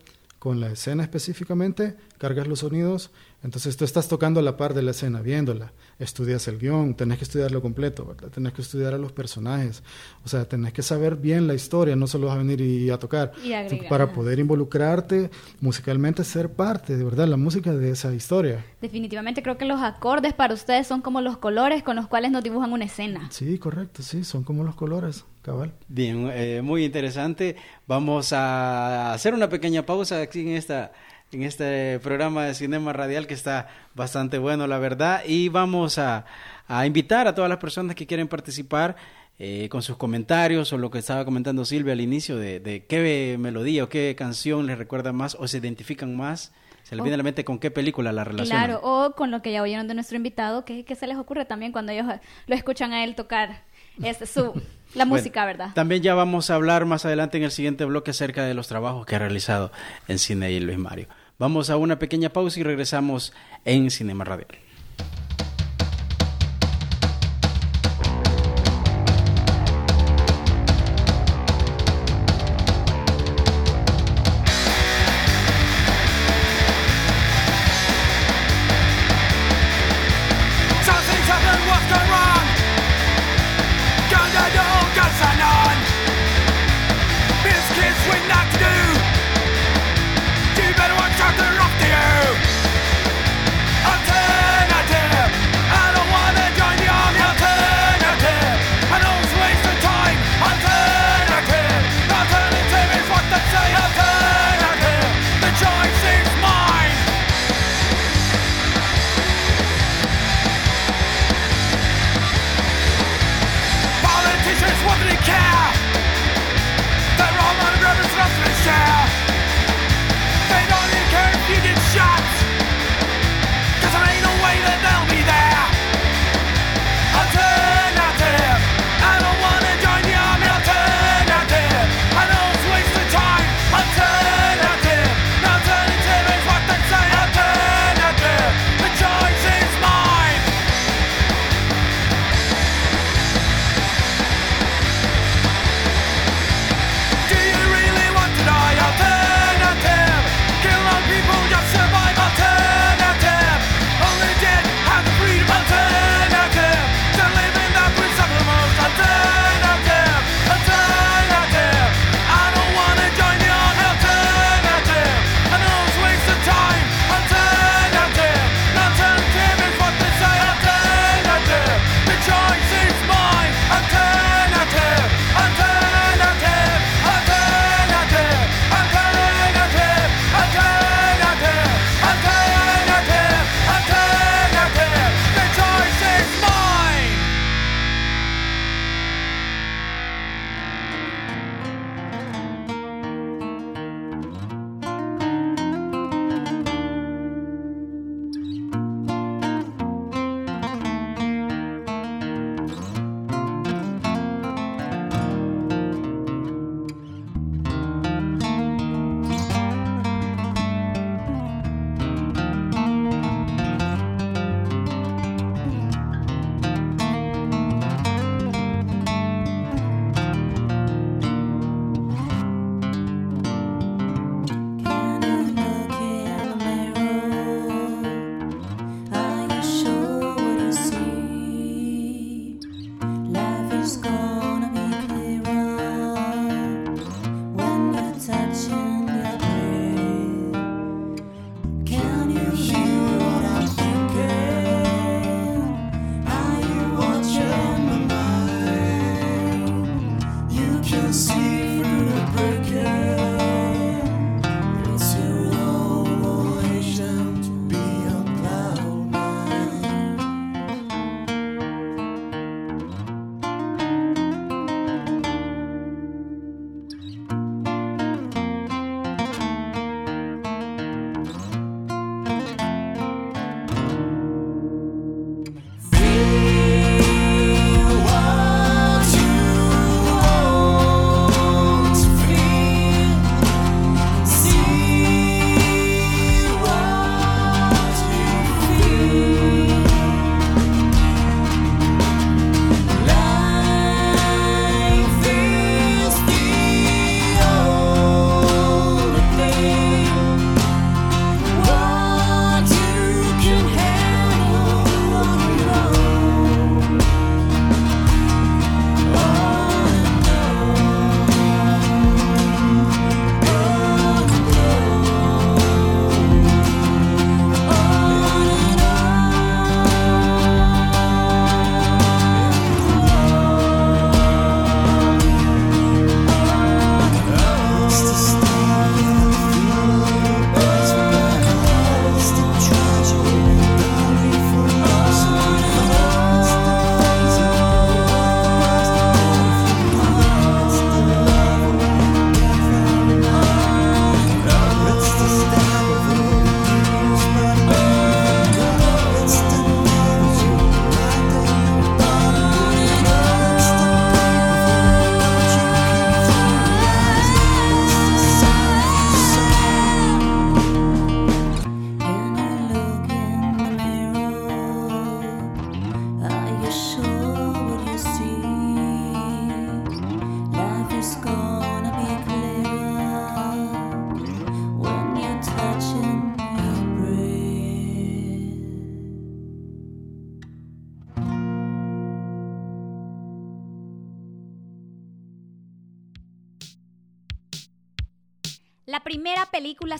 con la escena específicamente, cargas los sonidos, entonces tú estás tocando a la par de la escena, viéndola, estudias el guion, tenés que estudiarlo completo, ¿verdad? Tenés que estudiar a los personajes, o sea, tenés que saber bien la historia, no solo vas a venir y a tocar, Y agregar. para poder involucrarte musicalmente, ser parte, de verdad, la música de esa historia. Definitivamente creo que los acordes para ustedes son como los colores con los cuales nos dibujan una escena. Sí, correcto, sí, son como los colores, cabal. Bien, eh, muy interesante. Vamos a hacer una pequeña pausa aquí en esta en este programa de Cinema Radial que está bastante bueno, la verdad, y vamos a, a invitar a todas las personas que quieren participar eh, con sus comentarios o lo que estaba comentando Silvia al inicio de, de qué melodía o qué canción les recuerda más o se identifican más, se les Oh. viene a la mente con qué película la relacionan. Claro, o con lo que ya oyeron de nuestro invitado, que, que se les ocurre también cuando ellos lo escuchan a él tocar es su, la Bueno, música, ¿verdad? También ya vamos a hablar más adelante en el siguiente bloque acerca de los trabajos que ha realizado en Cine y Luis Mario. Vamos a una pequeña pausa y regresamos en Cinema Radial.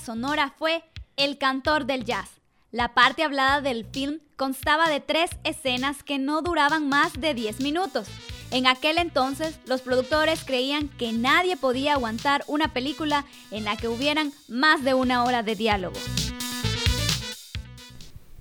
Sonora fue El cantor del jazz. La parte hablada del film constaba de tres escenas que no duraban más de 10 minutos. En aquel entonces, los productores creían que nadie podía aguantar una película en la que hubieran más de una hora de diálogo.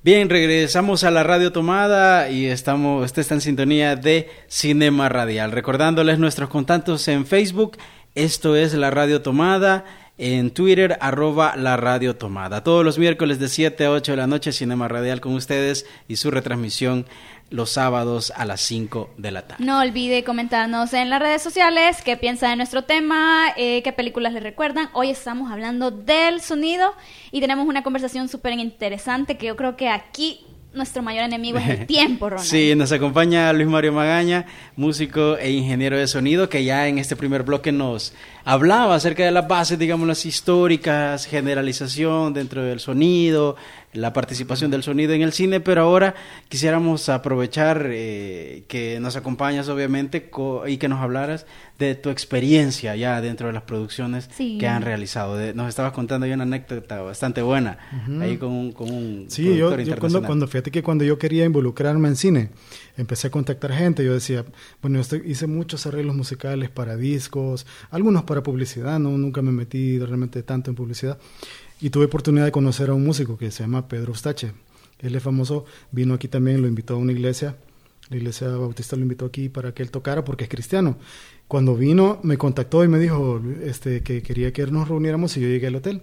Bien, regresamos a la radio tomada y estamos, usted en sintonía de Cinema Radial. Recordándoles nuestros contactos en Facebook, esto es la radio tomada, en Twitter, arroba la radio tomada. Todos los miércoles de 7 a 8 de la noche, Cinema Radial con ustedes y su retransmisión los sábados a las 5 de la tarde. No olvide comentarnos en las redes sociales qué piensa de nuestro tema, eh, qué películas le recuerdan. Hoy estamos hablando del sonido y tenemos una conversación súper interesante que yo creo que aquí nuestro mayor enemigo es el tiempo, Ronald. Sí, nos acompaña Luis Mario Magaña, músico e ingeniero de sonido, que ya en este primer bloque nos hablaba acerca de las bases, digamos, las históricas, generalización dentro del sonido, la participación del sonido en el cine, pero ahora quisiéramos aprovechar eh, que nos acompañas, obviamente, co- y que nos hablaras de tu experiencia ya dentro de las producciones Sí. que han realizado. De- nos estabas contando ya una anécdota bastante buena ahí con un, con un Sí, yo, productor yo cuando, internacional. cuando fíjate que cuando yo quería involucrarme en cine, empecé a contactar gente. Yo decía, bueno, yo estoy- hice muchos arreglos musicales para discos, algunos para publicidad, no nunca me metí realmente tanto en publicidad. Y tuve oportunidad de conocer a un músico que se llama Pedro Ustache. Él es famoso, vino aquí también, lo invitó a una iglesia. La iglesia bautista lo invitó aquí para que él tocara porque es cristiano. Cuando vino, me contactó y me dijo este, que quería que nos reuniéramos y yo llegué al hotel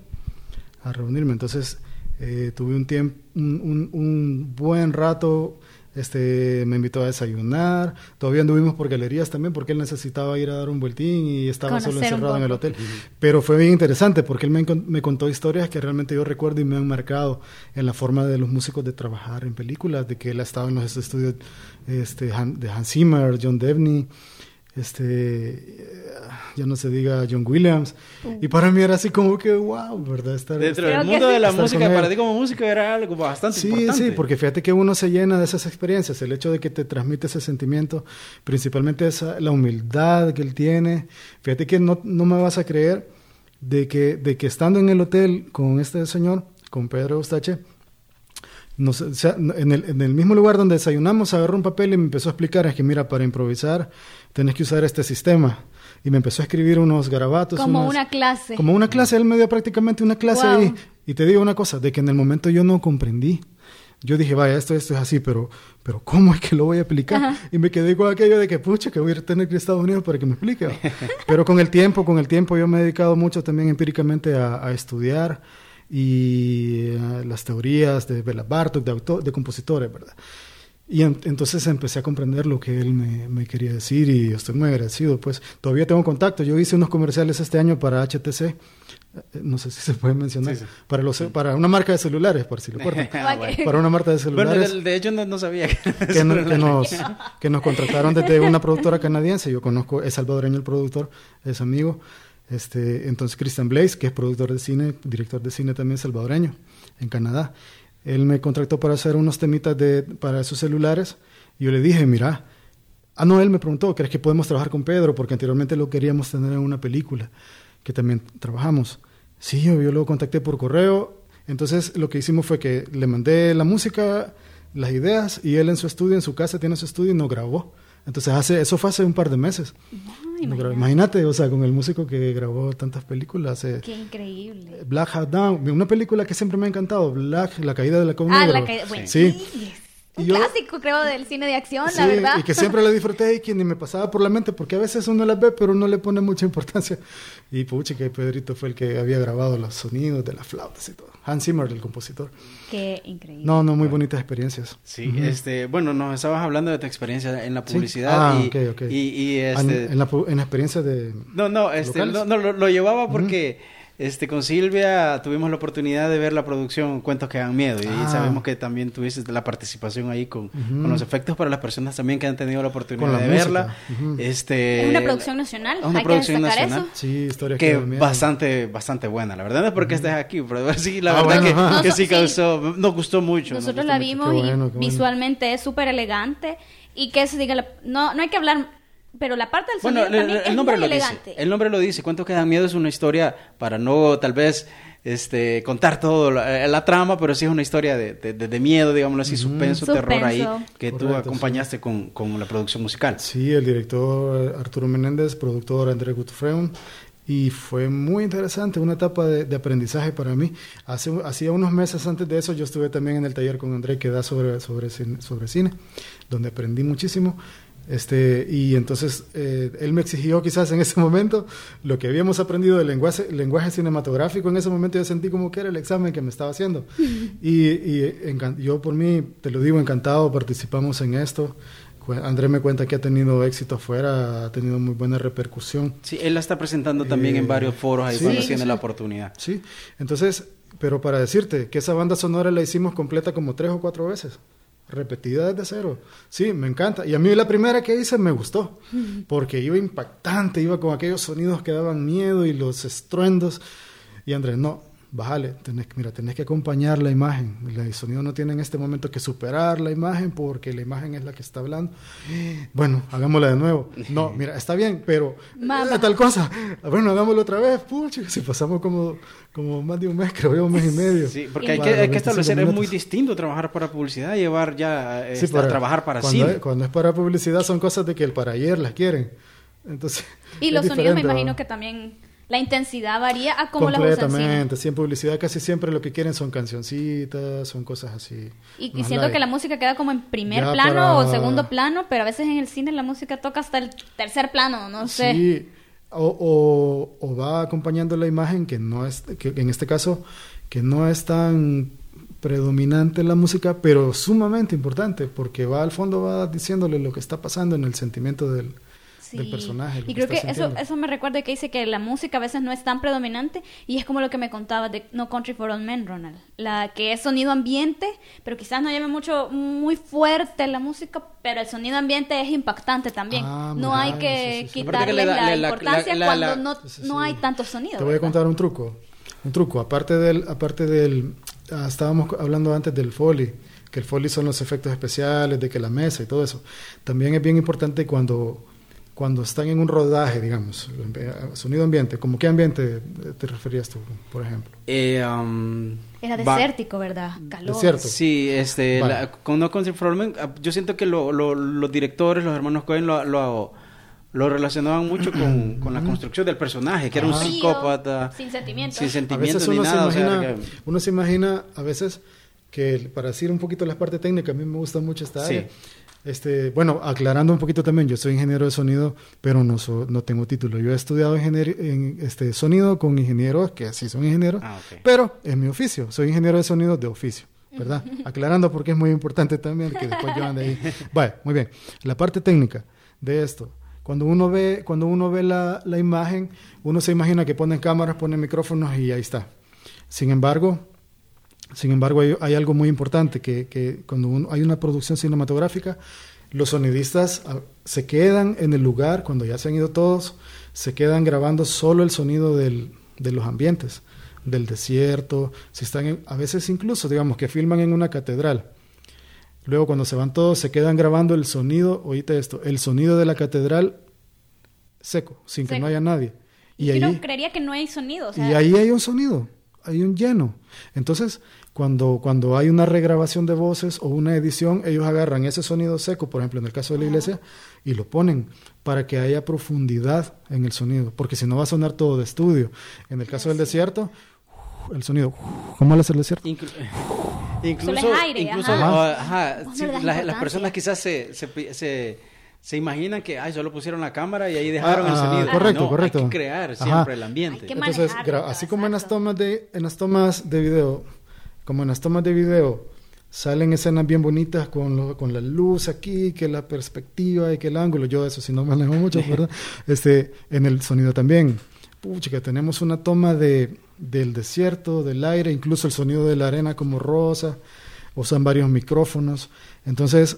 a reunirme. Entonces eh, tuve un tiempo, un, un- un buen rato. Este, me invitó a desayunar. Todavía anduvimos por galerías también porque él necesitaba ir a dar un vueltín y estaba solo Conocer encerrado en el hotel. Pero fue bien interesante porque él me, contó historias que realmente yo recuerdo y me han marcado en la forma de los músicos de trabajar en películas, de que él ha estado en los estudios este, Han- de Hans Zimmer, John Devney, este, ya no se diga John Williams. Y para mí era así como que, wow, ¿verdad? Estar, Dentro del mundo sí. de la música, para ti como músico era algo bastante Sí, importante. sí, porque fíjate que uno se llena de esas experiencias, el hecho de que te transmite ese sentimiento, principalmente esa, la humildad que él tiene. Fíjate que no, no me vas a creer de que, de que estando en el hotel con este señor, con Pedro Eustache, nos- o sea, en, el, en el mismo lugar donde desayunamos, agarró un papel y me empezó a explicar, es que mira, para improvisar tenés que usar este sistema. Y me empezó a escribir unos garabatos. Como una clase. Como una clase, él me dio prácticamente una clase Wow. ahí. Y te digo una cosa, de que en el momento yo no comprendí. Yo dije, vaya, esto, esto es así, pero, pero ¿cómo es que lo voy a aplicar? Ajá. Y me quedé con aquello de que, pucha, que voy a tener que ir a Estados Unidos para que me explique. pero con el tiempo, con el tiempo yo me he dedicado mucho también empíricamente a, a estudiar y eh, las teorías de Bela Bartok, de, autor, de compositores, ¿verdad? Y en- entonces empecé a comprender lo que él me, me quería decir y estoy muy agradecido. Pues todavía tengo contacto. Yo hice unos comerciales este año para HTC. eh, No sé si se puede mencionar. Sí, sí. Para, los, para una marca de celulares, por si lo cortan. Ah, bueno. para una marca de Bueno, celulares de, de hecho no, no sabía que, no- que nos, que nos contrataron desde una productora canadiense. Yo conozco, es salvadoreño el productor, es amigo. Este, entonces Christian Blaze, que es productor de cine, director de cine también salvadoreño, en Canadá. Él me contrató para hacer unos temitas de, para esos celulares. Yo le dije, mira, ah, no, él me preguntó, ¿crees que podemos trabajar con Pedro? Porque anteriormente lo queríamos tener en una película, que también trabajamos. Sí, yo, yo lo contacté por correo. Entonces lo que hicimos fue que le mandé la música, las ideas, y él en su estudio, en su casa, tiene su estudio y nos grabó. Entonces hace, eso fue hace un par de meses. Nos grabó. imagínate. O sea, con el músico que grabó tantas películas. eh, Qué increíble. Black Hat Down, una película que siempre me ha encantado, Black, La caída de la Ah, negro. la que... Bueno, Sí. sí. Un Y yo- clásico, creo, del cine de acción, Sí, la verdad. y que siempre la disfruté y que ni me pasaba por la mente, porque a veces uno las ve, pero no le pone mucha importancia. Y pucha, que Pedrito fue el que había grabado los sonidos de las flautas y todo. Hans Zimmer, el compositor. Qué increíble. No, no, muy bonitas experiencias. Sí, este, bueno, nos estabas hablando de tu experiencia en la Sí. publicidad Ah, y, ok, ok. y, y, En, este, en la, pu- en la experiencia de... no, no, este, no, no, lo, lo llevaba porque este con Silvia tuvimos la oportunidad de ver la producción Cuentos que dan miedo y Ah. sabemos que también tuviste la participación ahí con, con los efectos para las personas también que han tenido la oportunidad la de música. verla. Este Es una producción nacional, es una hay producción que destacar nacional. eso. Sí, historias que miedo. bastante bastante buena la verdad no es porque estés aquí pero sí la Ah, verdad bueno, que, que sí causó nos gustó mucho nos Nosotros gustó la vimos y bueno, qué bueno. visualmente es súper elegante y que se diga, la- no, no hay que hablar pero la parte del Bueno, sonido el, también el es nombre muy lo elegante. dice. El nombre lo dice. Cuentos que dan miedo es una historia para no tal vez este contar todo la, la trama, pero sí es una historia de, de- de- de miedo, digámoslo así, suspenso, terror ahí Suspenso. que tú Correcto, acompañaste con, con la producción musical. Sí, el director eh, Arturo Menéndez, productor André Gutfreund, y fue muy interesante, una etapa de, de aprendizaje para mí. Hace, hacía unos meses antes de eso yo estuve también en el taller con André que da sobre, sobre, cine, sobre cine, donde aprendí muchísimo. Este, y entonces eh, él me exigió quizás en ese momento lo que habíamos aprendido del lenguaje, lenguaje cinematográfico. En ese momento yo sentí como que era el examen que me estaba haciendo. y yo por mí, te lo digo, encantado, participamos en esto. Cu- André me cuenta que ha tenido éxito afuera, ha tenido muy buena repercusión. Sí, él la está presentando también Eh, en varios foros ahí sí, cuando tiene sí. la oportunidad. Sí, entonces, pero para decirte que esa banda sonora la hicimos completa como tres o cuatro veces, repetida desde cero. Sí, me encanta. Y a mí la primera que hice me gustó, porque iba impactante, iba con aquellos sonidos que daban miedo y los estruendos. Y Andrés, no, bájale, tenés, que- mira, tenés que acompañar la imagen. El sonido no tiene en este momento que superar la imagen porque la imagen es la que está hablando. Bueno, hagámosla de nuevo. No, mira, está bien, pero Mamá. eh, tal cosa. Bueno, hagámoslo otra vez. Pucha, si pasamos como, como más de un mes, creo yo, un mes y medio. Sí, porque hay que, hay que 25 establecer, es muy distinto trabajar para publicidad, llevar ya, Sí, este, para- a trabajar para cuando cine. Es, cuando es para publicidad son cosas de que el para ayer las quieren. Entonces, Y los sonidos me imagino ¿no? que también la intensidad varía a cómo las en cine. Completamente, sí, en publicidad casi siempre lo que quieren son cancioncitas, son cosas así. Y, y siento light. que la música queda como en primer Ya plano para- o segundo plano, pero a veces en el cine la música toca hasta el tercer plano, no sé. Sí, o, o- o va acompañando la imagen que no es, que en este caso, que no es tan predominante la música, pero sumamente importante, porque va al fondo, va diciéndole lo que está pasando en el sentimiento del, Sí. del personaje. Y creo que está eso, eso me recuerda que dice que la música a veces no es tan predominante y es como lo que me contaba de No Country for Old Men, Ronald. La que es sonido ambiente, pero quizás no llame mucho, muy fuerte la música, pero el sonido ambiente es impactante también. Ah, no hay que sí, sí, que quitarle le da- la le- la- importancia la- la- cuando la- no, no hay tanto sonido. Te voy a ¿verdad? contar un truco. Un truco. Aparte del, aparte del, ah, estábamos hablando antes del foley, que el foley son los efectos especiales, de que la mesa y todo eso. También es bien importante cuando, cuando están en un rodaje, digamos, sonido ambiente. ¿Cómo qué ambiente te referías tú, por ejemplo? Eh, um, Era desértico, ¿verdad? Calor. Desierto. Sí, este, Vale. la- con No Country for Old Men, ah, yo siento que lo- lo- los directores, los hermanos Cohen, lo, lo, lo relacionaban mucho con, con la construcción del personaje, que era un Ah. Psicópata, sin sentimientos. sin A sentimientos ni uno se, nada. o sea, imagina, que- uno se imagina a veces que para decir un poquito la parte técnica, a mí me gusta mucho esta Sí. Este, bueno, aclarando un poquito también, yo soy ingeniero de sonido, pero no, so- no tengo título. Yo he estudiado en este sonido con ingenieros que sí son ingenieros, Ah, pero es mi oficio. Soy ingeniero de sonido de oficio, ¿verdad? Aclarando porque es muy importante también que después yo ande ahí. Vale, muy bien. La parte técnica de esto. Cuando uno ve, cuando uno ve la, la imagen, uno se imagina que ponen cámaras, ponen micrófonos y ahí está. Sin embargo, sin embargo, hay, hay algo muy importante, que, que cuando uno- hay una producción cinematográfica, los sonidistas ah, se quedan en el lugar, cuando ya se han ido todos, se quedan grabando solo el sonido del- de los ambientes, del desierto, si están en- a veces incluso, digamos, que filman en una catedral. Luego cuando se van todos, se quedan grabando el sonido, oíste esto, el sonido de la catedral seco, sin que no haya nadie. Y, Y yo ahí, creería que no hay sonido. o sea, y ahí hay un sonido, hay un lleno. Entonces, cuando, cuando hay una regrabación de voces o una edición, ellos agarran ese sonido seco, por ejemplo, en el caso de la iglesia, y lo ponen para que haya profundidad en el sonido, porque si no va a sonar todo de estudio. En el caso del desierto, el sonido, ¿cómo hace el desierto? Inclu- incluso, aire, incluso ajá. ajá, sí, las, personas quizás se, se, se, se imaginan que ay, solo pusieron la cámara y ahí dejaron el Ah, sonido. correcto, No, correcto. Hay que crear Ajá. siempre el ambiente. Entonces, así como en las tomas de en las tomas de video, como en las tomas de video salen escenas bien bonitas con lo- con la luz aquí, que la perspectiva y que el ángulo, yo eso sí no manejo mucho, ¿verdad? Este, en el sonido también. Pucha, que tenemos una toma de del desierto, del aire, incluso el sonido de la arena como rosa, usan varios micrófonos. Entonces,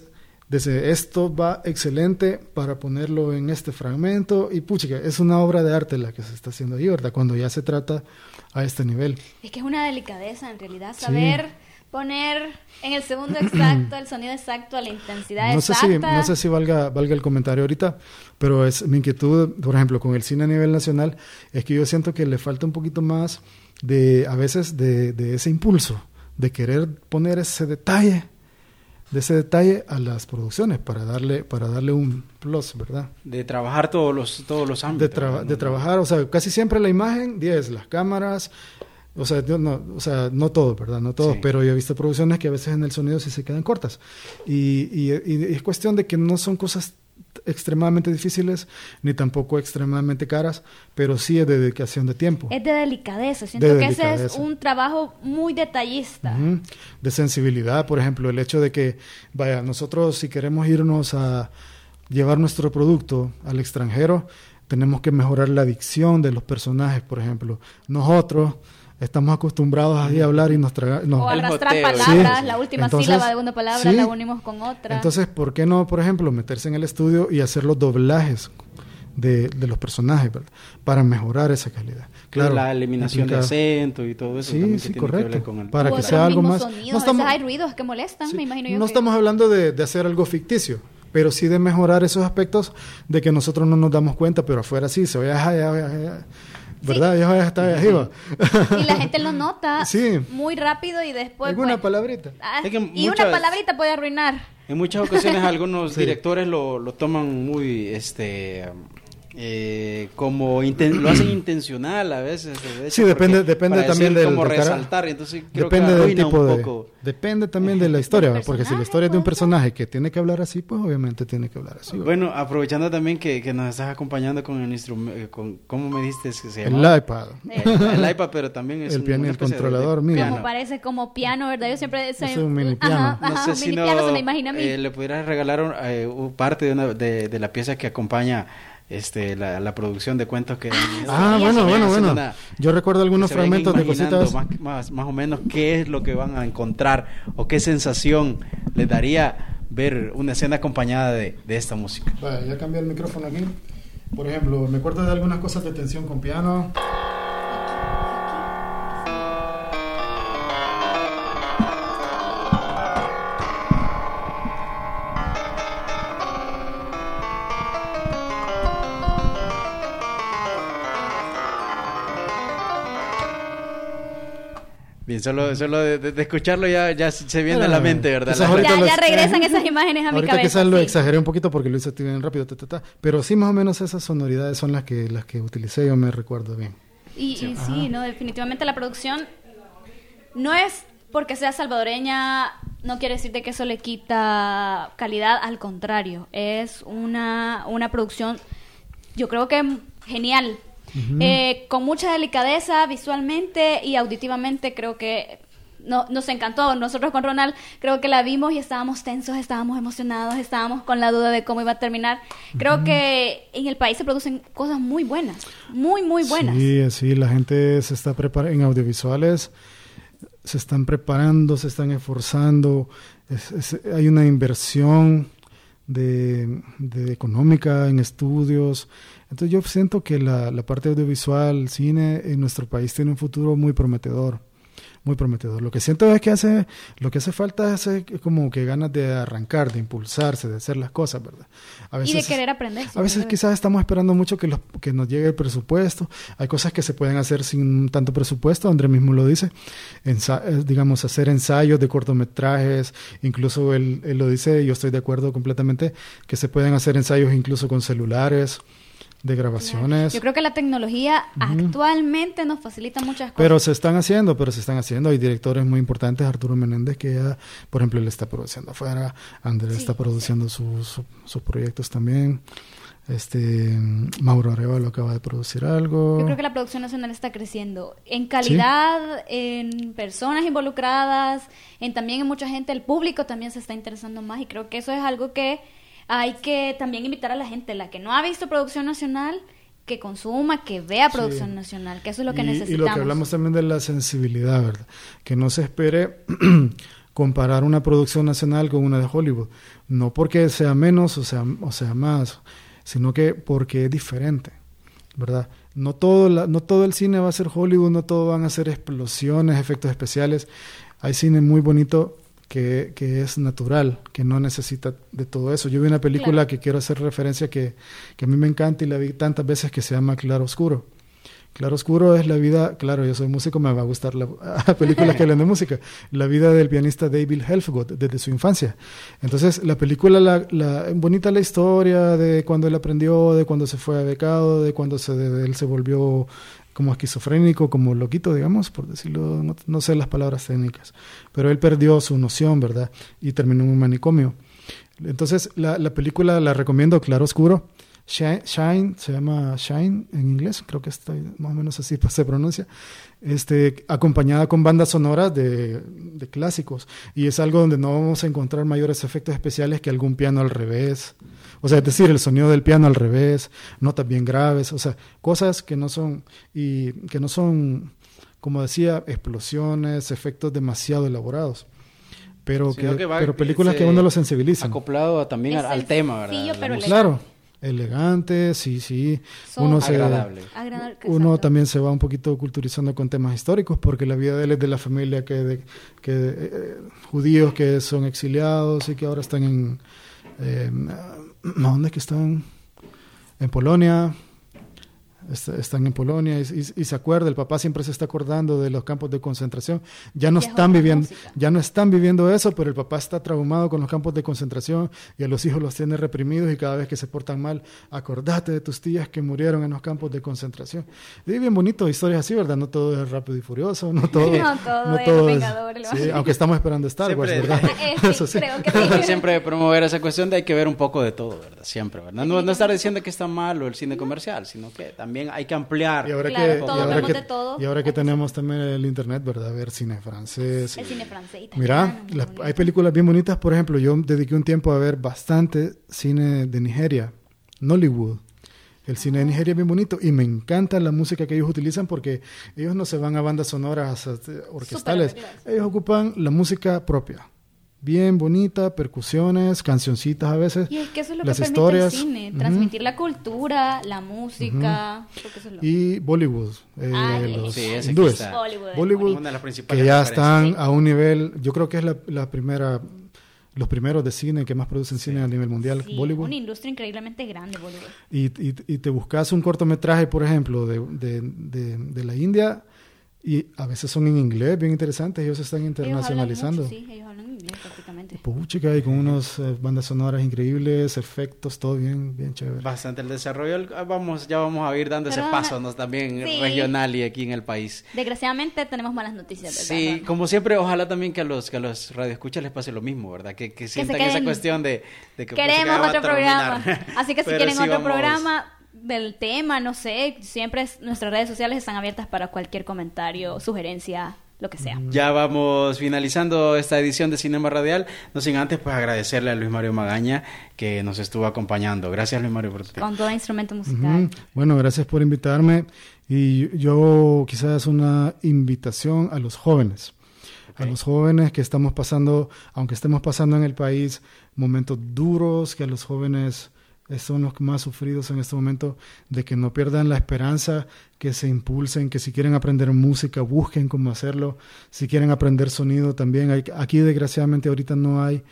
desde esto va excelente para ponerlo en este fragmento y puchica, es una obra de arte la que se está haciendo ahí, ¿verdad? Cuando ya se trata a este nivel. Es que es una delicadeza en realidad Sí. saber poner en el segundo exacto el sonido exacto la intensidad No sé exacta. si, no sé si valga, valga el comentario ahorita, pero es mi inquietud, por ejemplo, con el cine a nivel nacional, es que yo siento que le falta un poquito más de, a veces, de, de ese impulso, de querer poner ese detalle, de ese detalle a las producciones para darle, para darle un plus, ¿verdad? De trabajar todos los, todos los ámbitos. de trabajar, o sea, casi siempre la imagen, 10, las cámaras, o sea, no, o sea, no todo, ¿verdad? No todo, Sí. pero yo he visto producciones que a veces en el sonido sí se quedan cortas. Y, y- y es cuestión de que no son cosas extremadamente difíciles, ni tampoco extremadamente caras, pero sí es de dedicación de tiempo. Es de delicadeza. Siento De que ese es un trabajo muy detallista. De sensibilidad, por ejemplo, el hecho de que, vaya, nosotros si queremos irnos a llevar nuestro producto al extranjero, tenemos que mejorar la dicción de los personajes, por ejemplo. Nosotros estamos acostumbrados ahí a hablar y nos traga- nos- O arrastrar palabras, Sí. la última Entonces, sílaba de una palabra sí. la unimos con otra. Entonces, ¿por qué no, por ejemplo, meterse en el estudio y hacer los doblajes de, de los personajes, ¿verdad? Para mejorar esa calidad? Claro. la eliminación de acento y todo eso. Sí, también sí, que correcto. con el- Para que sea algo más- sonidos. no estamos- hay ruidos que molestan, Sí, me imagino yo. no que- estamos hablando de, de hacer algo ficticio, pero sí de mejorar esos aspectos de que nosotros no nos damos cuenta, pero afuera sí, se ve, "Ay, ay, ay, ay", ¿verdad? Ya ahí arriba. Y la gente lo nota Sí. muy rápido y después... ¿Alguna bueno, palabrita? ah, Es que y muchas- una palabrita puede arruinar. En muchas ocasiones algunos Sí. directores lo, lo toman muy, este, eh, como inten- lo hacen intencional a veces. de hecho, Sí, depende, depende para también decir del como resaltar, entonces creo depende que del tipo un de poco. depende también de la historia, porque si la historia es de un puede ser. personaje que tiene que hablar así, pues obviamente tiene que hablar así. ¿verdad? Bueno, aprovechando también que, que nos estás acompañando con el instrumento, con, ¿cómo me diste que se el llama? iPad. El iPad, pero también es El un- piano el controlador de mío. Como parece como piano, ¿verdad? Yo siempre... se- Es un mini piano. Ajá, No ajá, sé un si mini no, piano se me imagina a mí. eh, le pudieras regalar un- eh, parte de, una, de, de la pieza que acompaña este la, la producción de cuentos que Ah, bueno, bueno, bueno. una- Yo recuerdo algunos fragmentos de cositas. Más, más, más o menos qué es lo que van a encontrar o qué sensación les daría ver una escena acompañada de, de esta música. Vale, ya cambié el micrófono aquí. Por ejemplo, me acuerdo de algunas cosas de tensión con piano. Solo, solo de, escucharlo ya, ya se viene a la mente, ¿verdad? La- Ya, lo- ya regresan esas imágenes a mi Ahorita cabeza. quizás lo sí. exageré un poquito porque lo hice bien rápido, ta, ta, ta. pero sí más o menos esas sonoridades son las que las que utilicé, yo me recuerdo bien. Y, y sí, no, definitivamente la producción no es porque sea salvadoreña, no quiere decir de que eso le quita calidad, al contrario, es una, una producción, yo creo que genial, Eh, con mucha delicadeza visualmente y auditivamente, creo que no, nos encantó. Nosotros con Ronald creo que la vimos y estábamos tensos, estábamos emocionados, estábamos con la duda de cómo iba a terminar. Creo que en el país se producen cosas muy buenas, muy, muy buenas. Sí, sí, la gente se está preparando en audiovisuales, se están preparando, se están esforzando, es- es- hay una inversión de, de económica en estudios. Entonces yo siento que la, la parte audiovisual, cine en nuestro país tiene un futuro muy prometedor. Muy prometedor. Lo que siento es que hace, lo que hace falta es como que ganas de arrancar, de impulsarse, de hacer las cosas, ¿verdad? A y de querer aprender. a veces quizás estamos esperando mucho que, los- que nos llegue el presupuesto. Hay cosas que se pueden hacer sin tanto presupuesto, André mismo lo dice. Ensa- eh, digamos, hacer ensayos de cortometrajes, incluso él, él lo dice, yo estoy de acuerdo completamente, que se pueden hacer ensayos incluso con celulares, de grabaciones. Yo creo que la tecnología actualmente nos facilita muchas cosas. Pero se están haciendo, pero se están haciendo. Hay directores muy importantes, Arturo Menéndez, que ya, por ejemplo, él está produciendo afuera, Andrés Sí, está produciendo sus su- sus proyectos también. Este Mauro Arevalo acaba de producir algo. Yo creo que la producción nacional está creciendo en calidad, en personas involucradas, en también en mucha gente, el público también se está interesando más y creo que eso es algo que hay que también invitar a la gente, la que no ha visto producción nacional, que consuma, que vea Sí. producción nacional, que eso es lo que y, necesitamos. Y lo que hablamos también de la sensibilidad, ¿verdad? Que no se espere comparar una producción nacional con una de Hollywood. No porque sea menos o sea, o sea más, sino que porque es diferente, ¿verdad? No todo, la- no todo el cine va a ser Hollywood, no todo van a ser explosiones, efectos especiales. Hay cine muy bonito que, que es natural, que no necesita de todo eso. Yo vi una película Claro. que quiero hacer referencia que, que a mí me encanta y la vi tantas veces que se llama Claro Oscuro. Claro Oscuro es la vida, claro, yo soy músico, me va a gustar la, películas que hablan de música, la vida del pianista David Helfgott desde su infancia. Entonces, la película, la, la, bonita la historia de cuando él aprendió, de cuando se fue a becado, de cuando se, de él se volvió como esquizofrénico, como loquito, digamos, por decirlo, no, no sé las palabras técnicas, pero él perdió su noción, ¿verdad? Y terminó en un manicomio. Entonces, la, la película la recomiendo, Claro Oscuro. Shine, Shine, se llama Shine en inglés, creo que está más o menos así se pronuncia, este, acompañada con bandas sonoras de, de, clásicos. Y es algo donde no vamos a encontrar mayores efectos especiales que algún piano al revés. O sea, es decir, el sonido del piano al revés, notas bien graves, o sea, cosas que no son, y que no son, como decía, explosiones, efectos demasiado elaborados pero, que, que va, pero películas que uno lo sensibilizan. Acoplado también al, al, tema, ¿verdad? Pero claro, elegante, sí, sí. Son uno se, agradable. uno también se va un poquito culturizando con temas históricos, porque la vida de él es de la familia que, de, que eh, judíos que son exiliados y que ahora están en, eh, ¿dónde es que están? En Polonia, están en Polonia y, y, y, se acuerda, el papá siempre se está acordando de los campos de concentración. Ya no están viviendo, música. ya no están viviendo eso, pero el papá está traumado con los campos de concentración y a los hijos los tiene reprimidos y cada vez que se portan mal, acordate de tus tías que murieron en los campos de concentración. Y bien bonito, historias así, ¿verdad? No todo es rápido y furioso, no todo, no todo, no es Vengador, sí, aunque estamos esperando Star siempre, Wars, ¿verdad? Eh, sí, eso sí. Creo que siempre promover esa cuestión de hay que ver un poco de todo, ¿verdad? Siempre, ¿verdad? No, no estar diciendo que está malo el cine comercial, sino que también hay que ampliar y ahora claro, que, todo, y ahora que, de todo. y ahora que tenemos también el internet, ¿verdad? Ver cine francés. El cine francés. Mira, las, hay películas bien bonitas, por ejemplo, yo dediqué un tiempo a ver bastante cine de Nigeria, Nollywood. El cine de Nigeria es bien bonito y me encanta la música que ellos utilizan porque ellos no se van a bandas sonoras este, orquestales, ellos ocupan la música propia bien bonita, percusiones, cancioncitas a veces. Y es que eso es lo las que permite historias. el cine, transmitir uh -huh. la cultura, la música. Uh -huh. es lo... Y Bollywood, eh, ah, los sí, hindúes. Bollywood, Bollywood que ya están sí. a un nivel, yo creo que es la, la, primera, los primeros de cine que más producen cine a nivel mundial, sí, Bollywood. Una industria increíblemente grande, Bollywood. Y, y, y te buscas un cortometraje, por ejemplo, de, de, de, de la India y a veces son en inglés, bien interesantes, ellos se están internacionalizando. Ellos hablan mucho, sí, ellos hablan inglés prácticamente. Puchica, y con unos eh, bandas sonoras increíbles, efectos, todo bien, bien chévere. Bastante el desarrollo, vamos, ya vamos a ir dando Pero ese paso ¿no? también sí. regional y aquí en el país. Desgraciadamente tenemos malas noticias. ¿verdad? Sí, como siempre, ojalá también que a los que a los radioescuchas les pase lo mismo, ¿verdad? Que, que sientan esa cuestión de, de que queremos otro programa. Así que si Pero quieren sí otro vamos... programa del tema, no sé, siempre es, nuestras redes sociales están abiertas para cualquier comentario, sugerencia, lo que sea. Ya vamos finalizando esta edición de Cinema Radial, no sin antes pues agradecerle a Luis Mario Magaña que nos estuvo acompañando. Gracias Luis Mario por tu Con todo instrumento musical. Uh -huh. Bueno, gracias por invitarme y yo quizás una invitación a los jóvenes. Okay. A los jóvenes que estamos pasando, aunque estemos pasando en el país momentos duros, que a los jóvenes son los más sufridos en este momento, de que no pierdan la esperanza, que se impulsen, que si quieren aprender música, busquen cómo hacerlo, si quieren aprender sonido también. Hay, aquí desgraciadamente ahorita no hay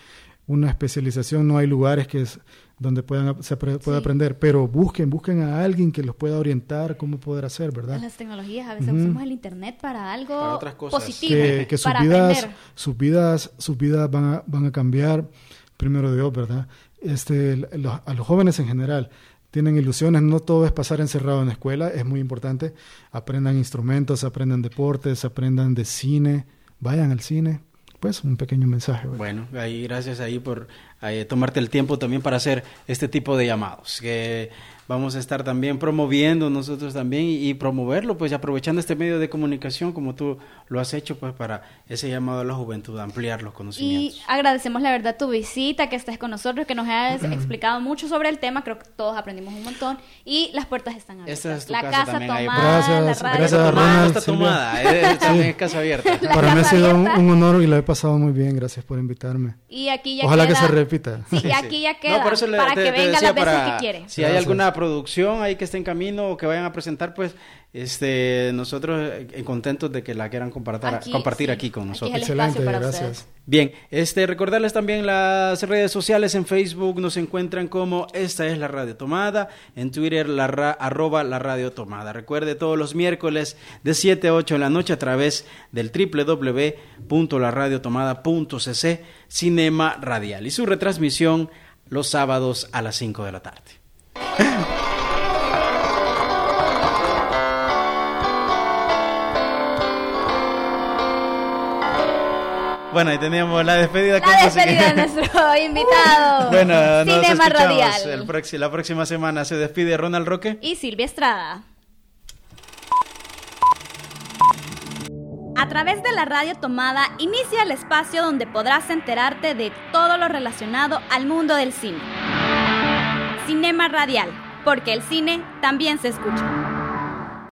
una especialización, no hay lugares que es, donde puedan, se pueda sí. aprender, pero busquen, busquen a alguien que los pueda orientar cómo poder hacer, ¿verdad? Las tecnologías, a veces uh -huh. usamos el internet para algo para otras cosas. positivo, que, que sus para vidas, aprender. sus vidas, sus vidas van a, van a cambiar, primero de Dios, ¿verdad? Este, los, a los jóvenes en general tienen ilusiones, no todo es pasar encerrado en la escuela, es muy importante, aprendan instrumentos, aprendan deportes, aprendan de cine, vayan al cine, pues un pequeño mensaje. Bueno, ahí gracias ahí por ahí, tomarte el tiempo también para hacer este tipo de llamados, que vamos a estar también promoviendo nosotros también y, y, promoverlo, pues aprovechando este medio de comunicación como tú lo has hecho, pues para ese llamado a la juventud, ampliar los conocimientos. Y agradecemos la verdad tu visita, que estés con nosotros, que nos hayas explicado mucho sobre el tema, creo que todos aprendimos un montón y las puertas están abiertas. Esta es tu la casa, casa también, tomada, gracias, la radio gracias, tomada. Ronald, está tomada, eh, también es casa abierta. La Para mí ha sido un, un honor y la he pasado muy bien, gracias por invitarme. Y aquí ya Ojalá que queda- se repita repita. Sí, Sí, y sí. aquí ya queda. No, por eso le- para te- que te venga decía las veces que quiere. Si hay alguna producción ahí que esté en camino o que vayan a presentar, pues este nosotros eh, contentos de que la quieran compartir Aquí, compartir sí. aquí con Aquí nosotros. es el espacio Excelente, para gracias. ustedes. Bien, este recordarles también las redes sociales en Facebook nos encuentran como esta es la radio tomada, en Twitter la ra- arroba la radio tomada. Recuerde todos los miércoles de 7 a 8 de la noche a través del www.laradiotomada.cc Cinema Radial y su retransmisión los sábados a las 5 de la tarde. Bueno, ahí teníamos la despedida. La música. despedida de nuestro invitado. Bueno, nos Cinema escuchamos Radial. el la próxima semana. Se despide Ronald Roque. y Silvia Estrada. A través de la radio tomada inicia el espacio donde podrás enterarte de todo lo relacionado al mundo del cine. Cinema Radial, porque el cine también se escucha.